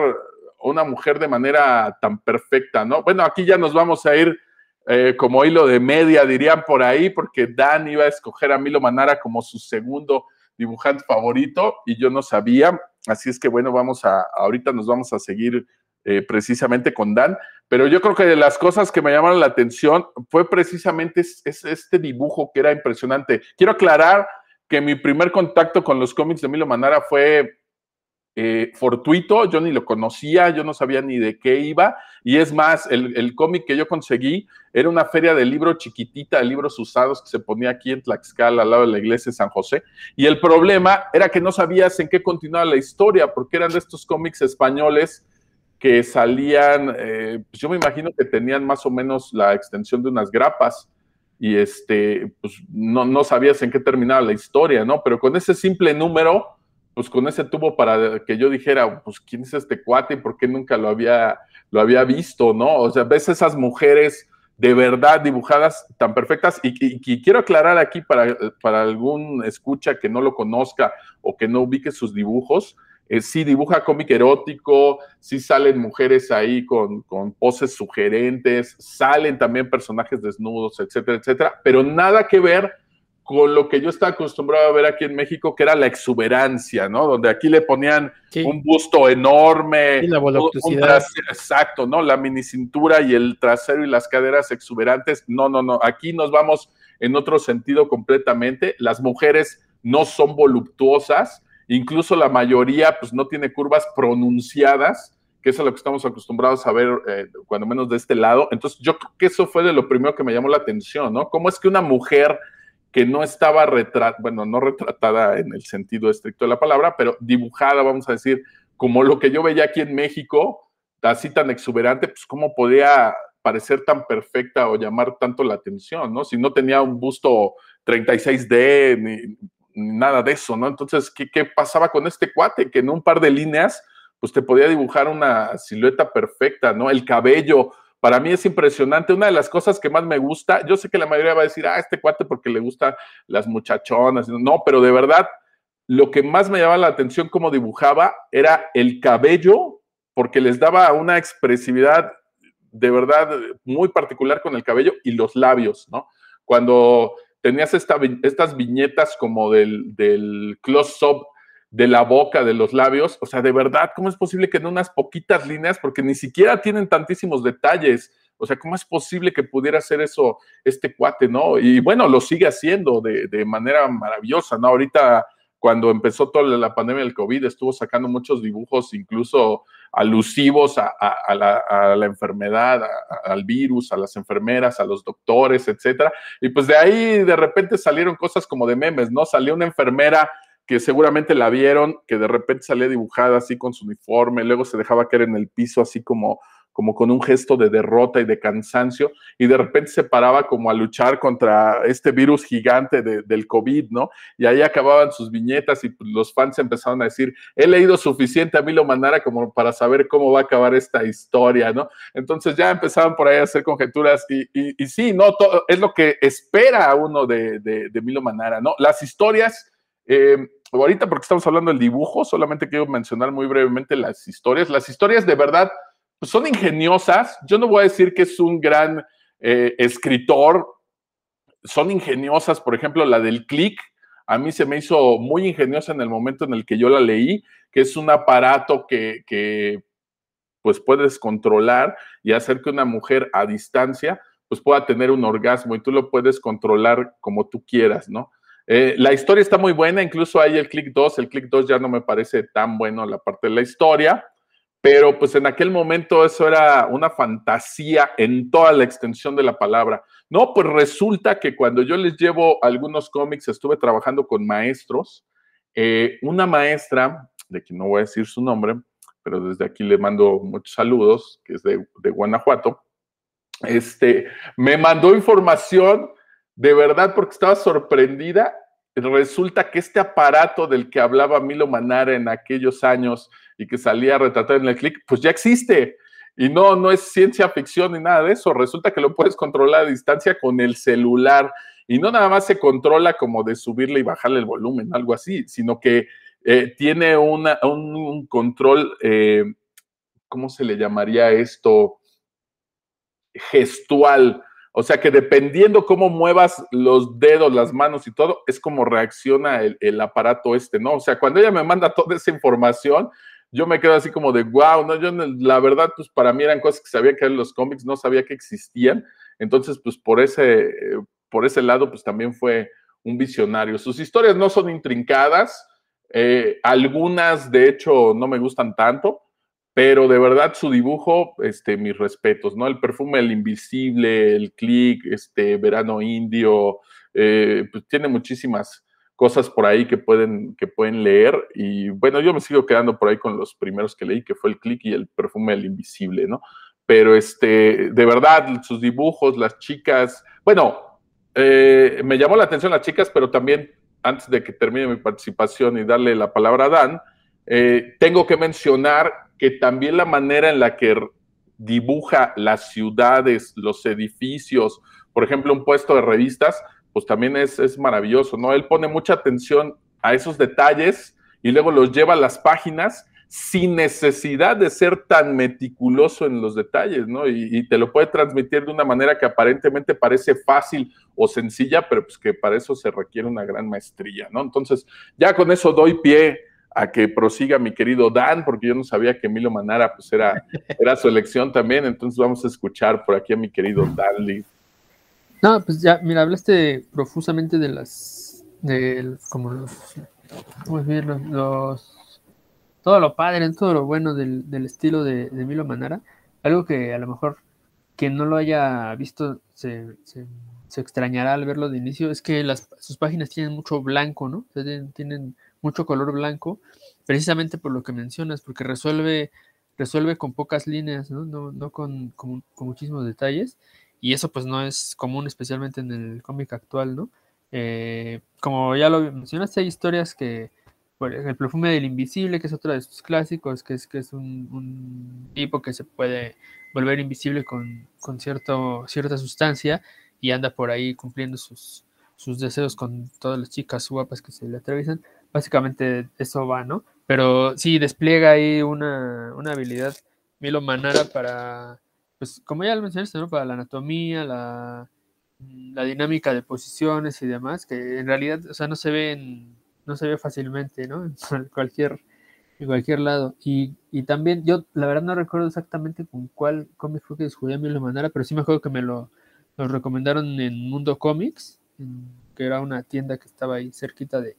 una mujer de manera tan perfecta, ¿no? Bueno, aquí ya nos vamos a ir eh, como hilo de media, dirían por ahí, porque Dan iba a escoger a Milo Manara como su segundo dibujante favorito y yo no sabía. Así es que bueno, vamos a, ahorita nos vamos a seguir eh, precisamente con Dan, pero yo creo que de las cosas que me llamaron la atención fue precisamente este dibujo que era impresionante. Quiero aclarar que mi primer contacto con los cómics de Milo Manara fue eh, fortuito, yo ni lo conocía, yo no sabía ni de qué iba, y es más, el, cómic que yo conseguí era una feria de libro chiquitita, de libros usados que se ponía aquí en Tlaxcala, al lado de la iglesia de San José, y el problema era que no sabías en qué continuaba la historia, porque eran de estos cómics españoles que salían, eh, pues yo me imagino que tenían más o menos la extensión de unas grapas, y este, pues no, no sabías en qué terminaba la historia, ¿no? Pero con ese simple número, pues con ese tubo para que yo dijera, pues quién es este cuate y por qué nunca lo había, lo había visto, ¿no? O sea, ves esas mujeres de verdad dibujadas tan perfectas y, quiero aclarar aquí para, para, algún escucha que no lo conozca o que no ubique sus dibujos, eh, sí dibuja cómic erótico, sí salen mujeres ahí con, con poses sugerentes, salen también personajes desnudos, etcétera, etcétera, pero nada que ver con lo que yo estaba acostumbrado a ver aquí en México, que era la exuberancia, ¿no? Donde aquí le ponían un busto enorme, y la voluptuosidad. exacto, ¿no? La mini cintura y el trasero y las caderas exuberantes. No, no, no. Aquí nos vamos en otro sentido completamente. Las mujeres no son voluptuosas, incluso la mayoría, pues no tiene curvas pronunciadas que es a lo que estamos acostumbrados a ver, eh, cuando menos de este lado. Entonces, yo creo que eso fue de lo primero que me llamó la atención, ¿no? ¿Cómo es que una mujer que no estaba retratada, bueno, no retratada en el sentido estricto de la palabra, pero dibujada, vamos a decir, como lo que yo veía aquí en México, así tan exuberante, pues cómo podía parecer tan perfecta o llamar tanto la atención, ¿no? Si no tenía un busto 36D ni, nada de eso, ¿no? Entonces, ¿qué, ¿qué, pasaba con este cuate? Que en un par de líneas, pues te podía dibujar una silueta perfecta, ¿no? El cabello, para mí es impresionante. Una de las cosas que más me gusta, yo sé que la mayoría va a decir, ah, este cuate porque le gustan las muchachonas. No, pero de verdad, lo que más me llamaba la atención como dibujaba era el cabello, porque les daba una expresividad de verdad muy particular con el cabello y los labios, ¿no? Cuando tenías estas viñetas como del, close-up de la boca, de los labios. O sea, de verdad, ¿cómo es posible que en unas poquitas líneas, porque ni siquiera tienen tantísimos detalles? O sea, ¿cómo es posible que pudiera hacer eso este cuate, no? Y bueno, lo sigue haciendo de, manera maravillosa, ¿no? Ahorita, cuando empezó toda la pandemia del COVID, estuvo sacando muchos dibujos, incluso alusivos a, la, enfermedad, al virus, a las enfermeras, a los doctores, etcétera. Y pues de ahí de repente salieron cosas como de memes, ¿no? Salió una enfermera que seguramente la vieron, que de repente salía dibujada así con su uniforme, luego se dejaba caer en el piso así como, como con un gesto de derrota y de cansancio, y de repente se paraba como a luchar contra este virus gigante del COVID, ¿no? Y ahí acababan sus viñetas y pues, los fans empezaron a decir, he leído suficiente a Milo Manara como para saber cómo va a acabar esta historia, ¿no? Entonces ya empezaban por ahí a hacer conjeturas y, y, sí, ¿no? Es lo que espera uno de, de, Milo Manara, ¿no? Las historias... Eh, ahorita porque estamos hablando del dibujo, solamente quiero mencionar muy brevemente las historias. Las historias de verdad pues, son ingeniosas. Yo no voy a decir que es un gran eh, escritor. Son ingeniosas, por ejemplo, la del click. A mí se me hizo muy ingeniosa en el momento en el que yo la leí, que es un aparato que, que pues puedes controlar y hacer que una mujer a distancia pues pueda tener un orgasmo y tú lo puedes controlar como tú quieras, ¿no? Eh, la historia está muy buena, incluso hay el Click 2, el Click 2 ya no me parece tan bueno la parte de la historia, pero pues en aquel momento eso era una fantasía en toda la extensión de la palabra. No, pues resulta que cuando yo les llevo algunos cómics, estuve trabajando con maestros, eh, una maestra, de quien no voy a decir su nombre, pero desde aquí le mando muchos saludos, que es de, de Guanajuato, este, me mandó información de verdad, porque estaba sorprendida. Resulta que este aparato del que hablaba Milo Manara en aquellos años y que salía retratado en el click, pues ya existe. Y no, no es ciencia ficción ni nada de eso. Resulta que lo puedes controlar a distancia con el celular. Y no nada más se controla como de subirle y bajarle el volumen, algo así, sino que eh, tiene un, control, eh, ¿cómo se le llamaría esto? Gestual o sea que dependiendo cómo muevas los dedos, las manos y todo, es como reacciona el, aparato este, ¿no? O sea, cuando ella me manda toda esa información, yo me quedo así como de, wow, no, yo la verdad, pues para mí eran cosas que sabía que eran los cómics, no sabía que existían. Entonces, pues por ese, por ese lado, pues también fue un visionario. Sus historias no son intrincadas, eh, algunas de hecho no me gustan tanto, pero de verdad su dibujo, este, mis respetos, ¿no? El perfume El Invisible, el Click, este, Verano Indio, eh, pues tiene muchísimas cosas por ahí que pueden, que pueden leer y bueno, yo me sigo quedando por ahí con los primeros que leí, que fue el Click y el perfume El Invisible, ¿no? Pero este, de verdad, sus dibujos, las chicas, bueno, eh, me llamó la atención las chicas, pero también antes de que termine mi participación y darle la palabra a Dan, eh, tengo que mencionar que también la manera en la que dibuja las ciudades, los edificios, por ejemplo, un puesto de revistas, pues también es, es maravilloso, ¿no? Él pone mucha atención a esos detalles y luego los lleva a las páginas sin necesidad de ser tan meticuloso en los detalles, ¿no? Y, te lo puede transmitir de una manera que aparentemente parece fácil o sencilla, pero pues que para eso se requiere una gran maestría, ¿no? Entonces, ya con eso doy pie a que prosiga mi querido Dan, porque yo no sabía que Milo Manara pues era, era su elección también, entonces vamos a escuchar por aquí a mi querido Dan Lee. No, pues ya, mira, hablaste profusamente de las, de, como los, ¿cómo decirlo? Los todo lo padre, todo lo bueno del, estilo de, Milo Manara. Algo que a lo mejor quien no lo haya visto se, extrañará al verlo de inicio, es que las, sus páginas tienen mucho blanco, ¿no? tienen, mucho color blanco, precisamente por lo que mencionas, porque resuelve, resuelve con pocas líneas, ¿no? No, con, muchísimos detalles, y eso pues no es común, especialmente en el cómic actual, ¿no? Eh, como ya lo mencionaste, hay historias que el perfume del invisible, que es otro de sus clásicos, que es, que es un, tipo que se puede volver invisible con, cierto, cierta sustancia y anda por ahí cumpliendo sus, sus deseos con todas las chicas guapas que se le atraviesan. Básicamente eso va, ¿no? Pero sí despliega ahí una, habilidad Milo Manara para, pues como ya lo mencionaste, ¿no? Para la anatomía, la, la dinámica de posiciones y demás, que en realidad, o sea, no se ve en no se ve fácilmente, ¿no? En cualquier, en cualquier lado. Y, también, yo la verdad no recuerdo exactamente con cuál cómic fue que descubrí a Milo Manara, pero sí me acuerdo que me lo, recomendaron en Mundo Comics, que era una tienda que estaba ahí cerquita de,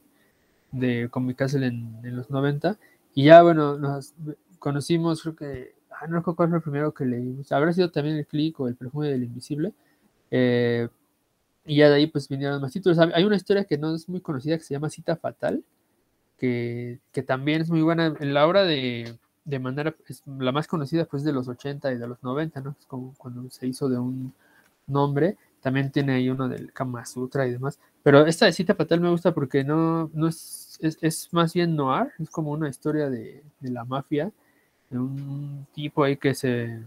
de Comic Castle en, los 90. Y ya, bueno, nos conocimos, creo que, ah, no recuerdo cuál fue el primero que leímos. Habrá sido también el clic o el perfume del invisible. Eh, y ya de ahí pues vinieron más títulos. Hay una historia que no es muy conocida que se llama Cita Fatal, que, también es muy buena. En la obra de, de Manera, la más conocida pues de los 80 y de los 90, ¿no? Es como cuando se hizo de un nombre. También tiene ahí uno del Kama Sutra y demás. Pero esta de Cita Fatal me gusta porque no, no es, es, más bien noir, es como una historia de, de la mafia, de un tipo ahí que se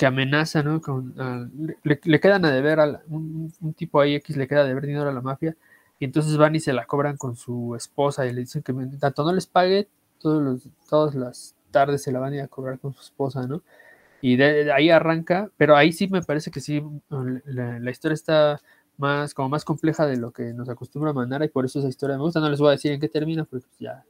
que amenaza, ¿no? Con, ah, le, quedan a deber a un, tipo ahí X le queda a deber dinero a la mafia y entonces van y se la cobran con su esposa y le dicen que tanto no les pague, todos los, todas las tardes se la van a ir a cobrar con su esposa, ¿no? Y de, ahí arranca, pero ahí sí me parece que sí, la, historia está más, como más compleja de lo que nos acostumbra a mandar y por eso esa historia me gusta, no les voy a decir en qué termina, porque ya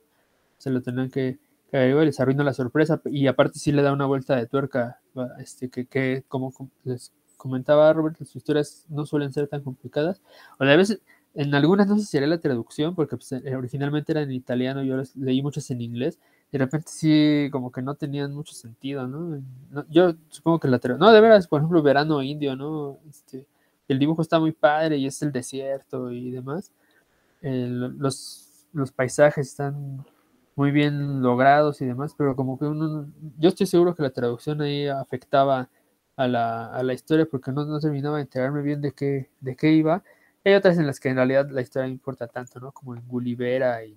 se lo tendrán que, les arruina la sorpresa y aparte sí le da una vuelta de tuerca, este, que, que como les comentaba Robert, sus historias no suelen ser tan complicadas, o a veces en algunas no sé si sería la traducción, porque pues, eh, originalmente era en italiano, yo leí muchas en inglés, de repente sí como que no tenían mucho sentido, ¿no? yo supongo que la traducción, no, de veras, por ejemplo, Verano Indio, ¿no? Este, el dibujo está muy padre y es el desierto y demás. los, los paisajes están muy bien logrados y demás, pero como que uno, yo estoy seguro que la traducción ahí afectaba a la, a la historia porque no, no, terminaba de enterarme bien de qué, de qué iba. Hay otras en las que en realidad la historia no importa tanto, ¿no? Como en Gullivera y...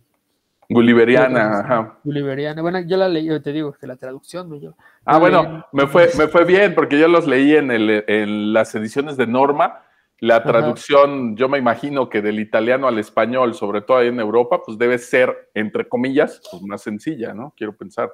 Gulliveriana, ajá. Gulliveriana. Bueno, yo la leí, te digo, que la traducción... Yo, ah, bueno, me fue, me fue bien porque yo los leí en, el, en las ediciones de Norma la traducción, yo me imagino que del italiano al español, sobre todo ahí en Europa, pues debe ser, entre comillas, pues más sencilla, ¿no? Quiero pensar.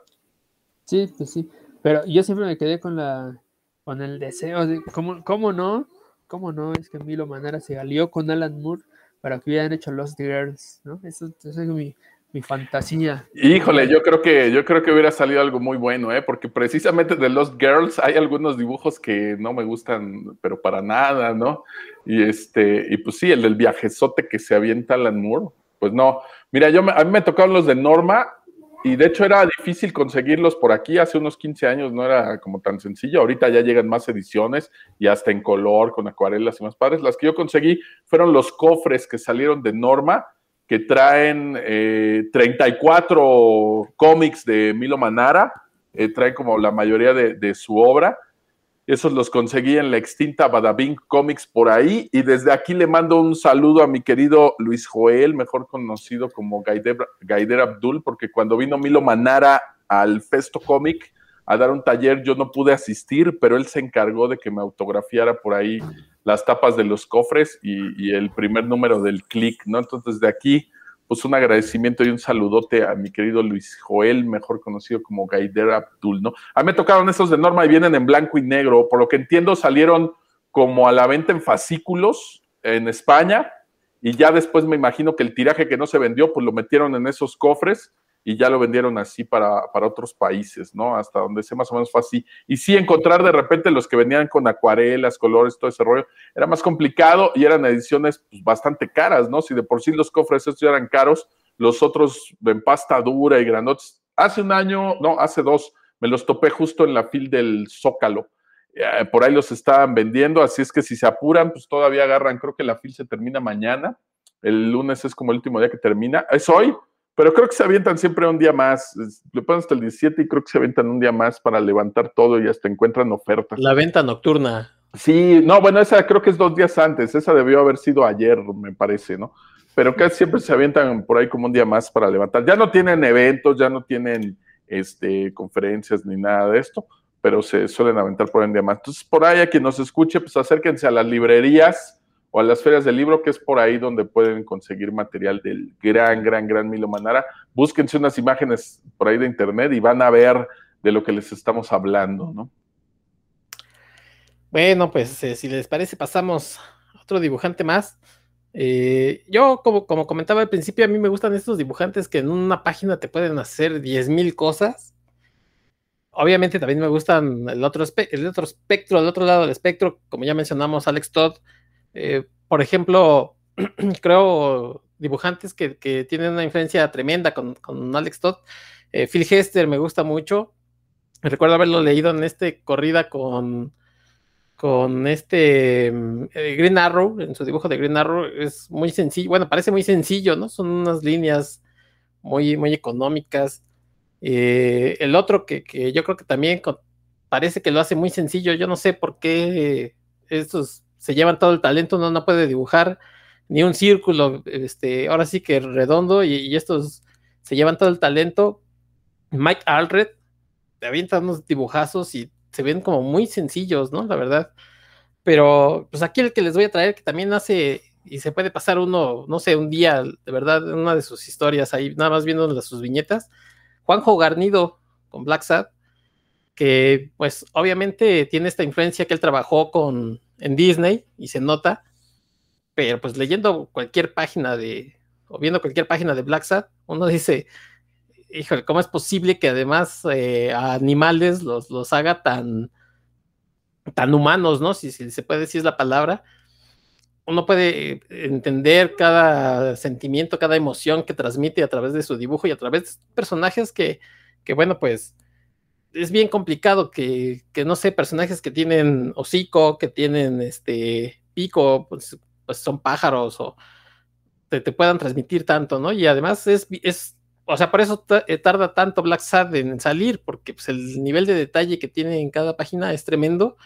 Sí, pues sí. Pero yo siempre me quedé con la con el deseo de cómo, cómo no, cómo no, es que Milo Manara se alió con Alan Moore para que hubieran hecho Lost Girls, ¿no? Eso, eso es mi, mi fantasía. Híjole, yo creo que yo creo que hubiera salido algo muy bueno, ¿eh? porque precisamente de Lost Girls hay algunos dibujos que no me gustan, pero para nada, ¿no? Y este, y pues sí, el del viajezote que se avienta Alan Moore, pues no. Mira, yo a mí me tocaron los de Norma y de hecho era difícil conseguirlos por aquí, hace unos 15 años no era como tan sencillo, ahorita ya llegan más ediciones y hasta en color, con acuarelas y más padres. Las que yo conseguí fueron los cofres que salieron de Norma que traen 34 eh, cómics de Milo Manara, eh, traen como la mayoría de, su obra. Esos los conseguí en la extinta Badabing Comics por ahí. Y desde aquí le mando un saludo a mi querido Luis Joel, mejor conocido como Gaider, Abdul, porque cuando vino Milo Manara al Festo Comic a dar un taller, yo no pude asistir, pero él se encargó de que me autografiara por ahí las tapas de los cofres y, el primer número del click, ¿no? Entonces de aquí pues un agradecimiento y un saludote a mi querido Luis Joel, mejor conocido como Gaider Abdul, ¿no? A mí me tocaron esos de Norma y vienen en blanco y negro, por lo que entiendo salieron como a la venta en fascículos en España y ya después me imagino que el tiraje que no se vendió, pues lo metieron en esos cofres y ya lo vendieron así para, otros países, ¿no? Hasta donde sé más o menos fue así. Y sí, encontrar de repente los que venían con acuarelas, colores, todo ese rollo, era más complicado y eran ediciones pues, bastante caras, ¿no? Si de por sí los cofres estos eran caros, los otros en pasta dura y granotes. Hace un año, no, hace dos, me los topé justo en la fil del Zócalo. Eh, por ahí los estaban vendiendo, así es que si se apuran, pues todavía agarran, creo que la fil se termina mañana. El lunes es como el último día que termina. Es hoy, pero creo que se avientan siempre un día más. Le ponen hasta el 17 y creo que se avientan un día más para levantar todo y hasta encuentran ofertas. La venta nocturna. Sí, no, bueno, esa creo que es dos días antes. Esa debió haber sido ayer, me parece, ¿no? Pero casi siempre se avientan por ahí como un día más para levantar. Ya no tienen eventos, ya no tienen este, conferencias ni nada de esto, pero se suelen aventar por un día más. Entonces, por ahí a quien nos escuche, pues acérquense a las librerías o a las ferias del libro, que es por ahí donde pueden conseguir material del gran, gran, gran Milo Manara. Búsquense unas imágenes por ahí de internet y van a ver de lo que les estamos hablando, ¿no? Bueno, pues eh, si les parece, pasamos a otro dibujante más. Eh, yo, como, como comentaba al principio, a mí me gustan estos dibujantes que en una página te pueden hacer 10.000 cosas. Obviamente también me gustan el otro, el otro espectro, el otro lado del espectro, como ya mencionamos, Alex Todd, eh, por ejemplo, creo dibujantes que, tienen una influencia tremenda con, Alex Todd. Eh, Phil Hester me gusta mucho. Recuerdo haberlo leído en este corrida con, con este mm, eh, Green Arrow, en su dibujo de Green Arrow. Es muy sencillo, bueno, parece muy sencillo, ¿no? Son unas líneas muy, muy económicas. el otro que, que, yo creo que también parece que lo hace muy sencillo, yo no sé por qué estos se llevan todo el talento, no, no puede dibujar ni un círculo, este, ahora sí que redondo, y, estos se llevan todo el talento. Mike Alred te avienta unos dibujazos y se ven como muy sencillos, ¿no? La verdad. Pero, pues aquí el que les voy a traer, que también hace, y se puede pasar uno, no sé, un día, de verdad, en una de sus historias ahí, nada más viendo sus viñetas. Juanjo Garnido con Black Sad, que pues obviamente tiene esta influencia que él trabajó con en Disney y se nota, pero pues leyendo cualquier página de, o viendo cualquier página de Black Sad, uno dice, híjole, ¿cómo es posible que además eh, a animales los, los haga tan, tan humanos, ¿no? Si, si se puede decir la palabra, uno puede entender cada sentimiento, cada emoción que transmite a través de su dibujo y a través de personajes que, que bueno, pues es bien complicado que, no sé, personajes que tienen hocico, que tienen este pico, pues, pues son pájaros o te, puedan transmitir tanto, ¿no? Y además es, es o sea, por eso eh, tarda tanto Black Sad en salir, porque pues, el nivel de detalle que tiene en cada página es tremendo.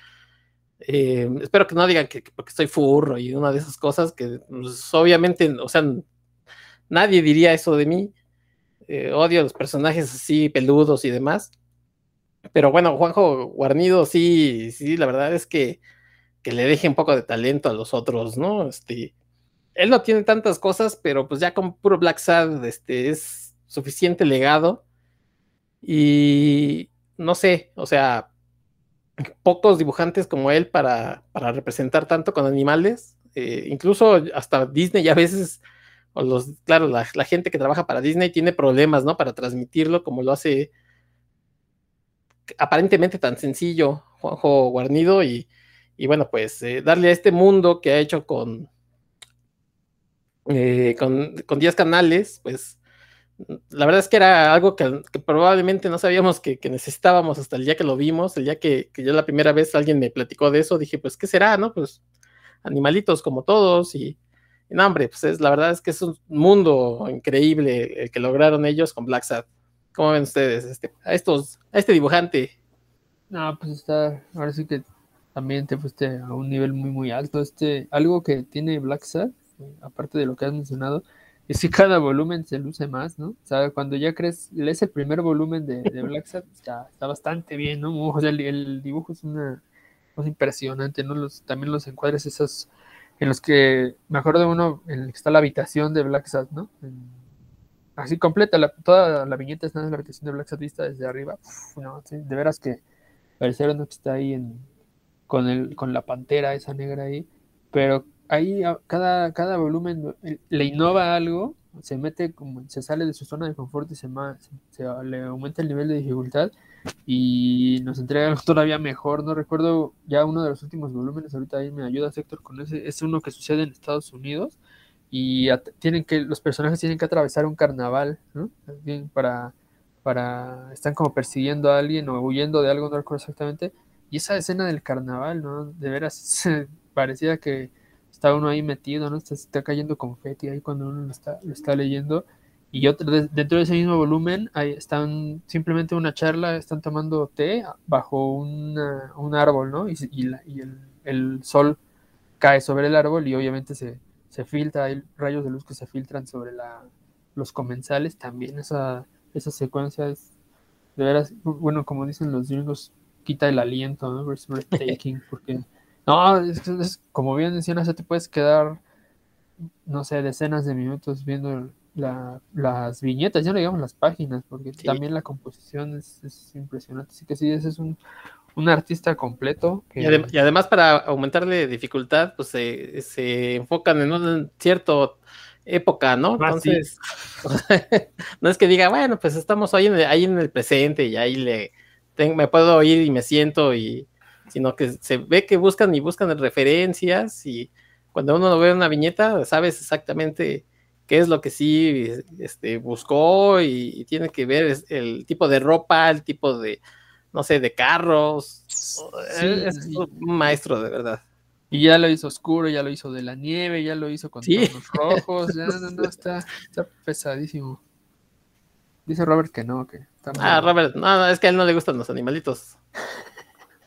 Eh, espero que no digan que, porque estoy furro y una de esas cosas que pues, obviamente, o sea, nadie diría eso de mí. Eh, odio a los personajes así peludos y demás. Pero bueno, Juanjo Guarnido sí, sí, la verdad es que, le deje un poco de talento a los otros, ¿no? Este, él no tiene tantas cosas, pero pues ya con puro Black Sad este, es suficiente legado. Y no sé, o sea, pocos dibujantes como él para, representar tanto con animales. Eh, incluso hasta Disney a veces, o los, claro, la, la, gente que trabaja para Disney tiene problemas, ¿no? Para transmitirlo como lo hace aparentemente tan sencillo, Juanjo Guarnido, y, bueno, pues eh, darle a este mundo que ha hecho con, eh, con, con 10 canales, pues la verdad es que era algo que, probablemente no sabíamos que, necesitábamos hasta el día que lo vimos, el día que, que, yo la primera vez alguien me platicó de eso, dije, pues, ¿qué será? ¿No? Pues animalitos como todos y, no, hombre, pues es, la verdad es que es un mundo increíble el que lograron ellos con Black Sad. ¿Cómo ven ustedes este, a estos, a este dibujante? No, pues está, ahora sí que también te fuiste a un nivel muy muy alto. Este, algo que tiene Black Sad, aparte de lo que has mencionado, es que cada volumen se luce más, ¿no? O sea, cuando ya crees, lees el primer volumen de, Black Sad, está, está bastante bien, ¿no? O sea, el, dibujo es una cosa impresionante, ¿no? Los, también los encuadres esos en los que, me acuerdo de uno en el que está la habitación de Black Sad, ¿no? Así completa, la, toda la viñeta está en la habitación de Black vista desde arriba. No, de veras que pareciera que está ahí en, con, el, con la pantera esa negra ahí, pero ahí cada, cada volumen eh, le innova algo, se mete como, se sale de su zona de confort y se, se- le aumenta el nivel de dificultad y nos entrega algo todavía mejor. No recuerdo ya uno de los últimos volúmenes, ahorita ahí me ayuda Héctor con ese, es uno que sucede en Estados Unidos y tienen que, los personajes tienen que atravesar un carnaval, ¿no? Para, para, están como persiguiendo a alguien o huyendo de algo, no recuerdo exactamente. Y esa escena del carnaval, ¿no? De veras, parecía que está uno ahí metido, ¿no? Está, cayendo confeti ahí cuando uno lo está, lo está leyendo. Y otro, de- dentro de ese mismo volumen, ahí están simplemente una charla, están tomando té bajo una- un árbol, ¿no? Y la- y el, el sol cae sobre el árbol y obviamente se, se filtra, hay rayos de luz que se filtran sobre la, los comensales. También esa, esa secuencia es de veras, bueno, como dicen los gringos, quita el aliento, ¿no? Es breathtaking, porque no, es, es- como bien sea, te puedes quedar, no sé, decenas de minutos viendo la- las viñetas, ya no digamos las páginas, porque Sí. también la composición es, es impresionante. Así que sí, ese es un, un artista completo. Que, Y, adem- y además para aumentarle dificultad, pues se, se enfocan en una cierta época, ¿no? Ah, sí. Entonces, no es que diga, bueno, pues estamos ahí en el, ahí en el presente y ahí le ten- me puedo ir y me siento y sino que se ve que buscan y buscan referencias y cuando uno ve una viñeta sabes exactamente qué es lo que sí este, buscó y, y tiene que ver el tipo de ropa, el tipo de, no sé, de carros. es un maestro, de verdad. Y ya lo hizo oscuro, ya lo hizo de la nieve, ya lo hizo con Sí. tonos rojos, ya no, no, está, está pesadísimo. Dice Robert que no, que está muy Ah. Robert, no, no, es que a él no le gustan los animalitos.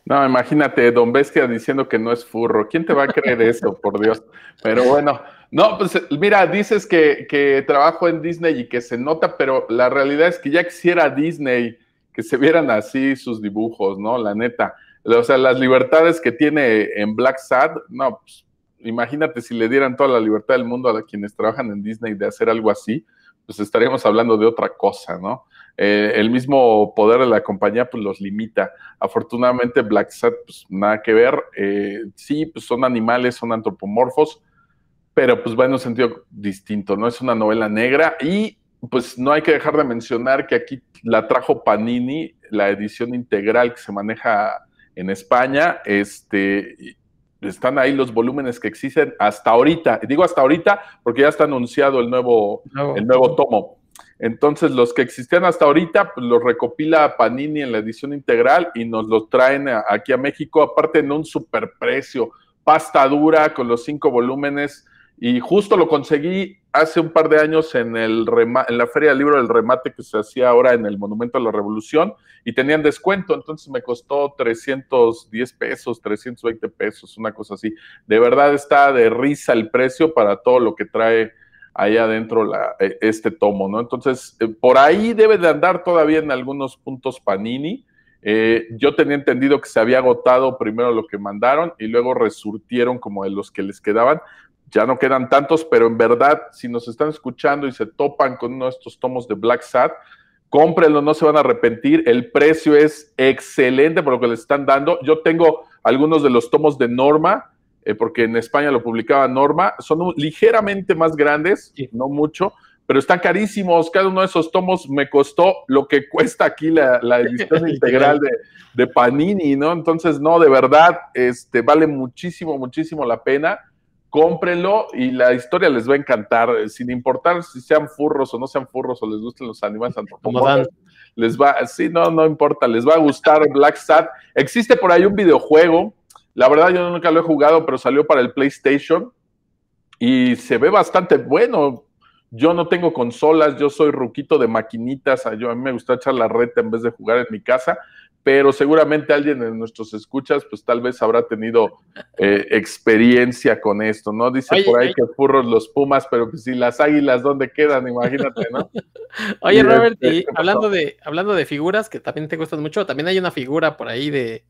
No, imagínate, Don Bestia diciendo que no es furro. ¿Quién te va a creer eso, por Dios? Pero bueno, no, pues mira, dices que, que trabajo en Disney y que se nota, pero la realidad es que ya quisiera Disney que se vieran así sus dibujos, ¿no? La neta. O sea, las libertades que tiene en Black Sad, no, pues imagínate si le dieran toda la libertad del mundo a quienes trabajan en Disney de hacer algo así, pues estaríamos hablando de otra cosa, ¿no? Eh, el mismo poder de la compañía pues los limita. Afortunadamente Black Sat pues nada que ver. Eh, sí, pues son animales, son antropomorfos, pero pues va en un sentido distinto, ¿no? Es una novela negra y pues no hay que dejar de mencionar que aquí la trajo Panini, la edición integral que se maneja en España, este, están ahí los volúmenes que existen hasta ahorita. Digo hasta ahorita porque ya está anunciado el nuevo, el nuevo tomo. Entonces, los que existían hasta ahorita, pues los recopila Panini en la edición integral y nos los traen a- aquí a México, aparte en un superprecio, pasta dura con los cinco volúmenes. Y justo lo conseguí hace un par de años en, el en la Feria del Libro del Remate que se hacía ahora en el Monumento a la Revolución y tenían descuento, entonces me costó 310 pesos, 320 pesos, una cosa así. De verdad está de risa el precio para todo lo que trae ahí adentro eh, este tomo, ¿no? Entonces, eh, por ahí debe de andar todavía en algunos puntos Panini. Eh, yo tenía entendido que se había agotado primero lo que mandaron y luego resurtieron como de los que les quedaban. Ya no quedan tantos, pero en verdad, si nos están escuchando y se topan con uno de estos tomos de Black Sat, cómprenlo, no se van a arrepentir. El precio es excelente por lo que les están dando. Yo tengo algunos de los tomos de Norma, eh, porque en España lo publicaba Norma, son un- ligeramente más grandes, Sí. no mucho, pero están carísimos. Cada uno de esos tomos me costó lo que cuesta aquí la, la edición integral de, de Panini, ¿no? Entonces, no, de verdad, este, vale muchísimo, muchísimo la pena. Cómprenlo y la historia les va a encantar, eh, sin importar si sean furros o no sean furros o les gusten los animales antropomorfos. Les va, sí, no, no importa, les va a gustar Black Sat. Existe por ahí un videojuego, la verdad yo nunca lo he jugado, pero salió para el PlayStation y se ve bastante bueno. Yo no tengo consolas, yo soy ruquito de maquinitas, yo, a mí me gusta echar la reta en vez de jugar en mi casa, pero seguramente alguien de nuestros escuchas, pues tal vez habrá tenido eh, experiencia con esto, ¿no? Dice Oye, por ahí oye. que furros los pumas, pero pues si las águilas, ¿dónde quedan? Imagínate, ¿no? Oye, Y Robert, este, y ¿qué pasó? hablando de, hablando de figuras que también te gustan mucho, también hay una figura por ahí de,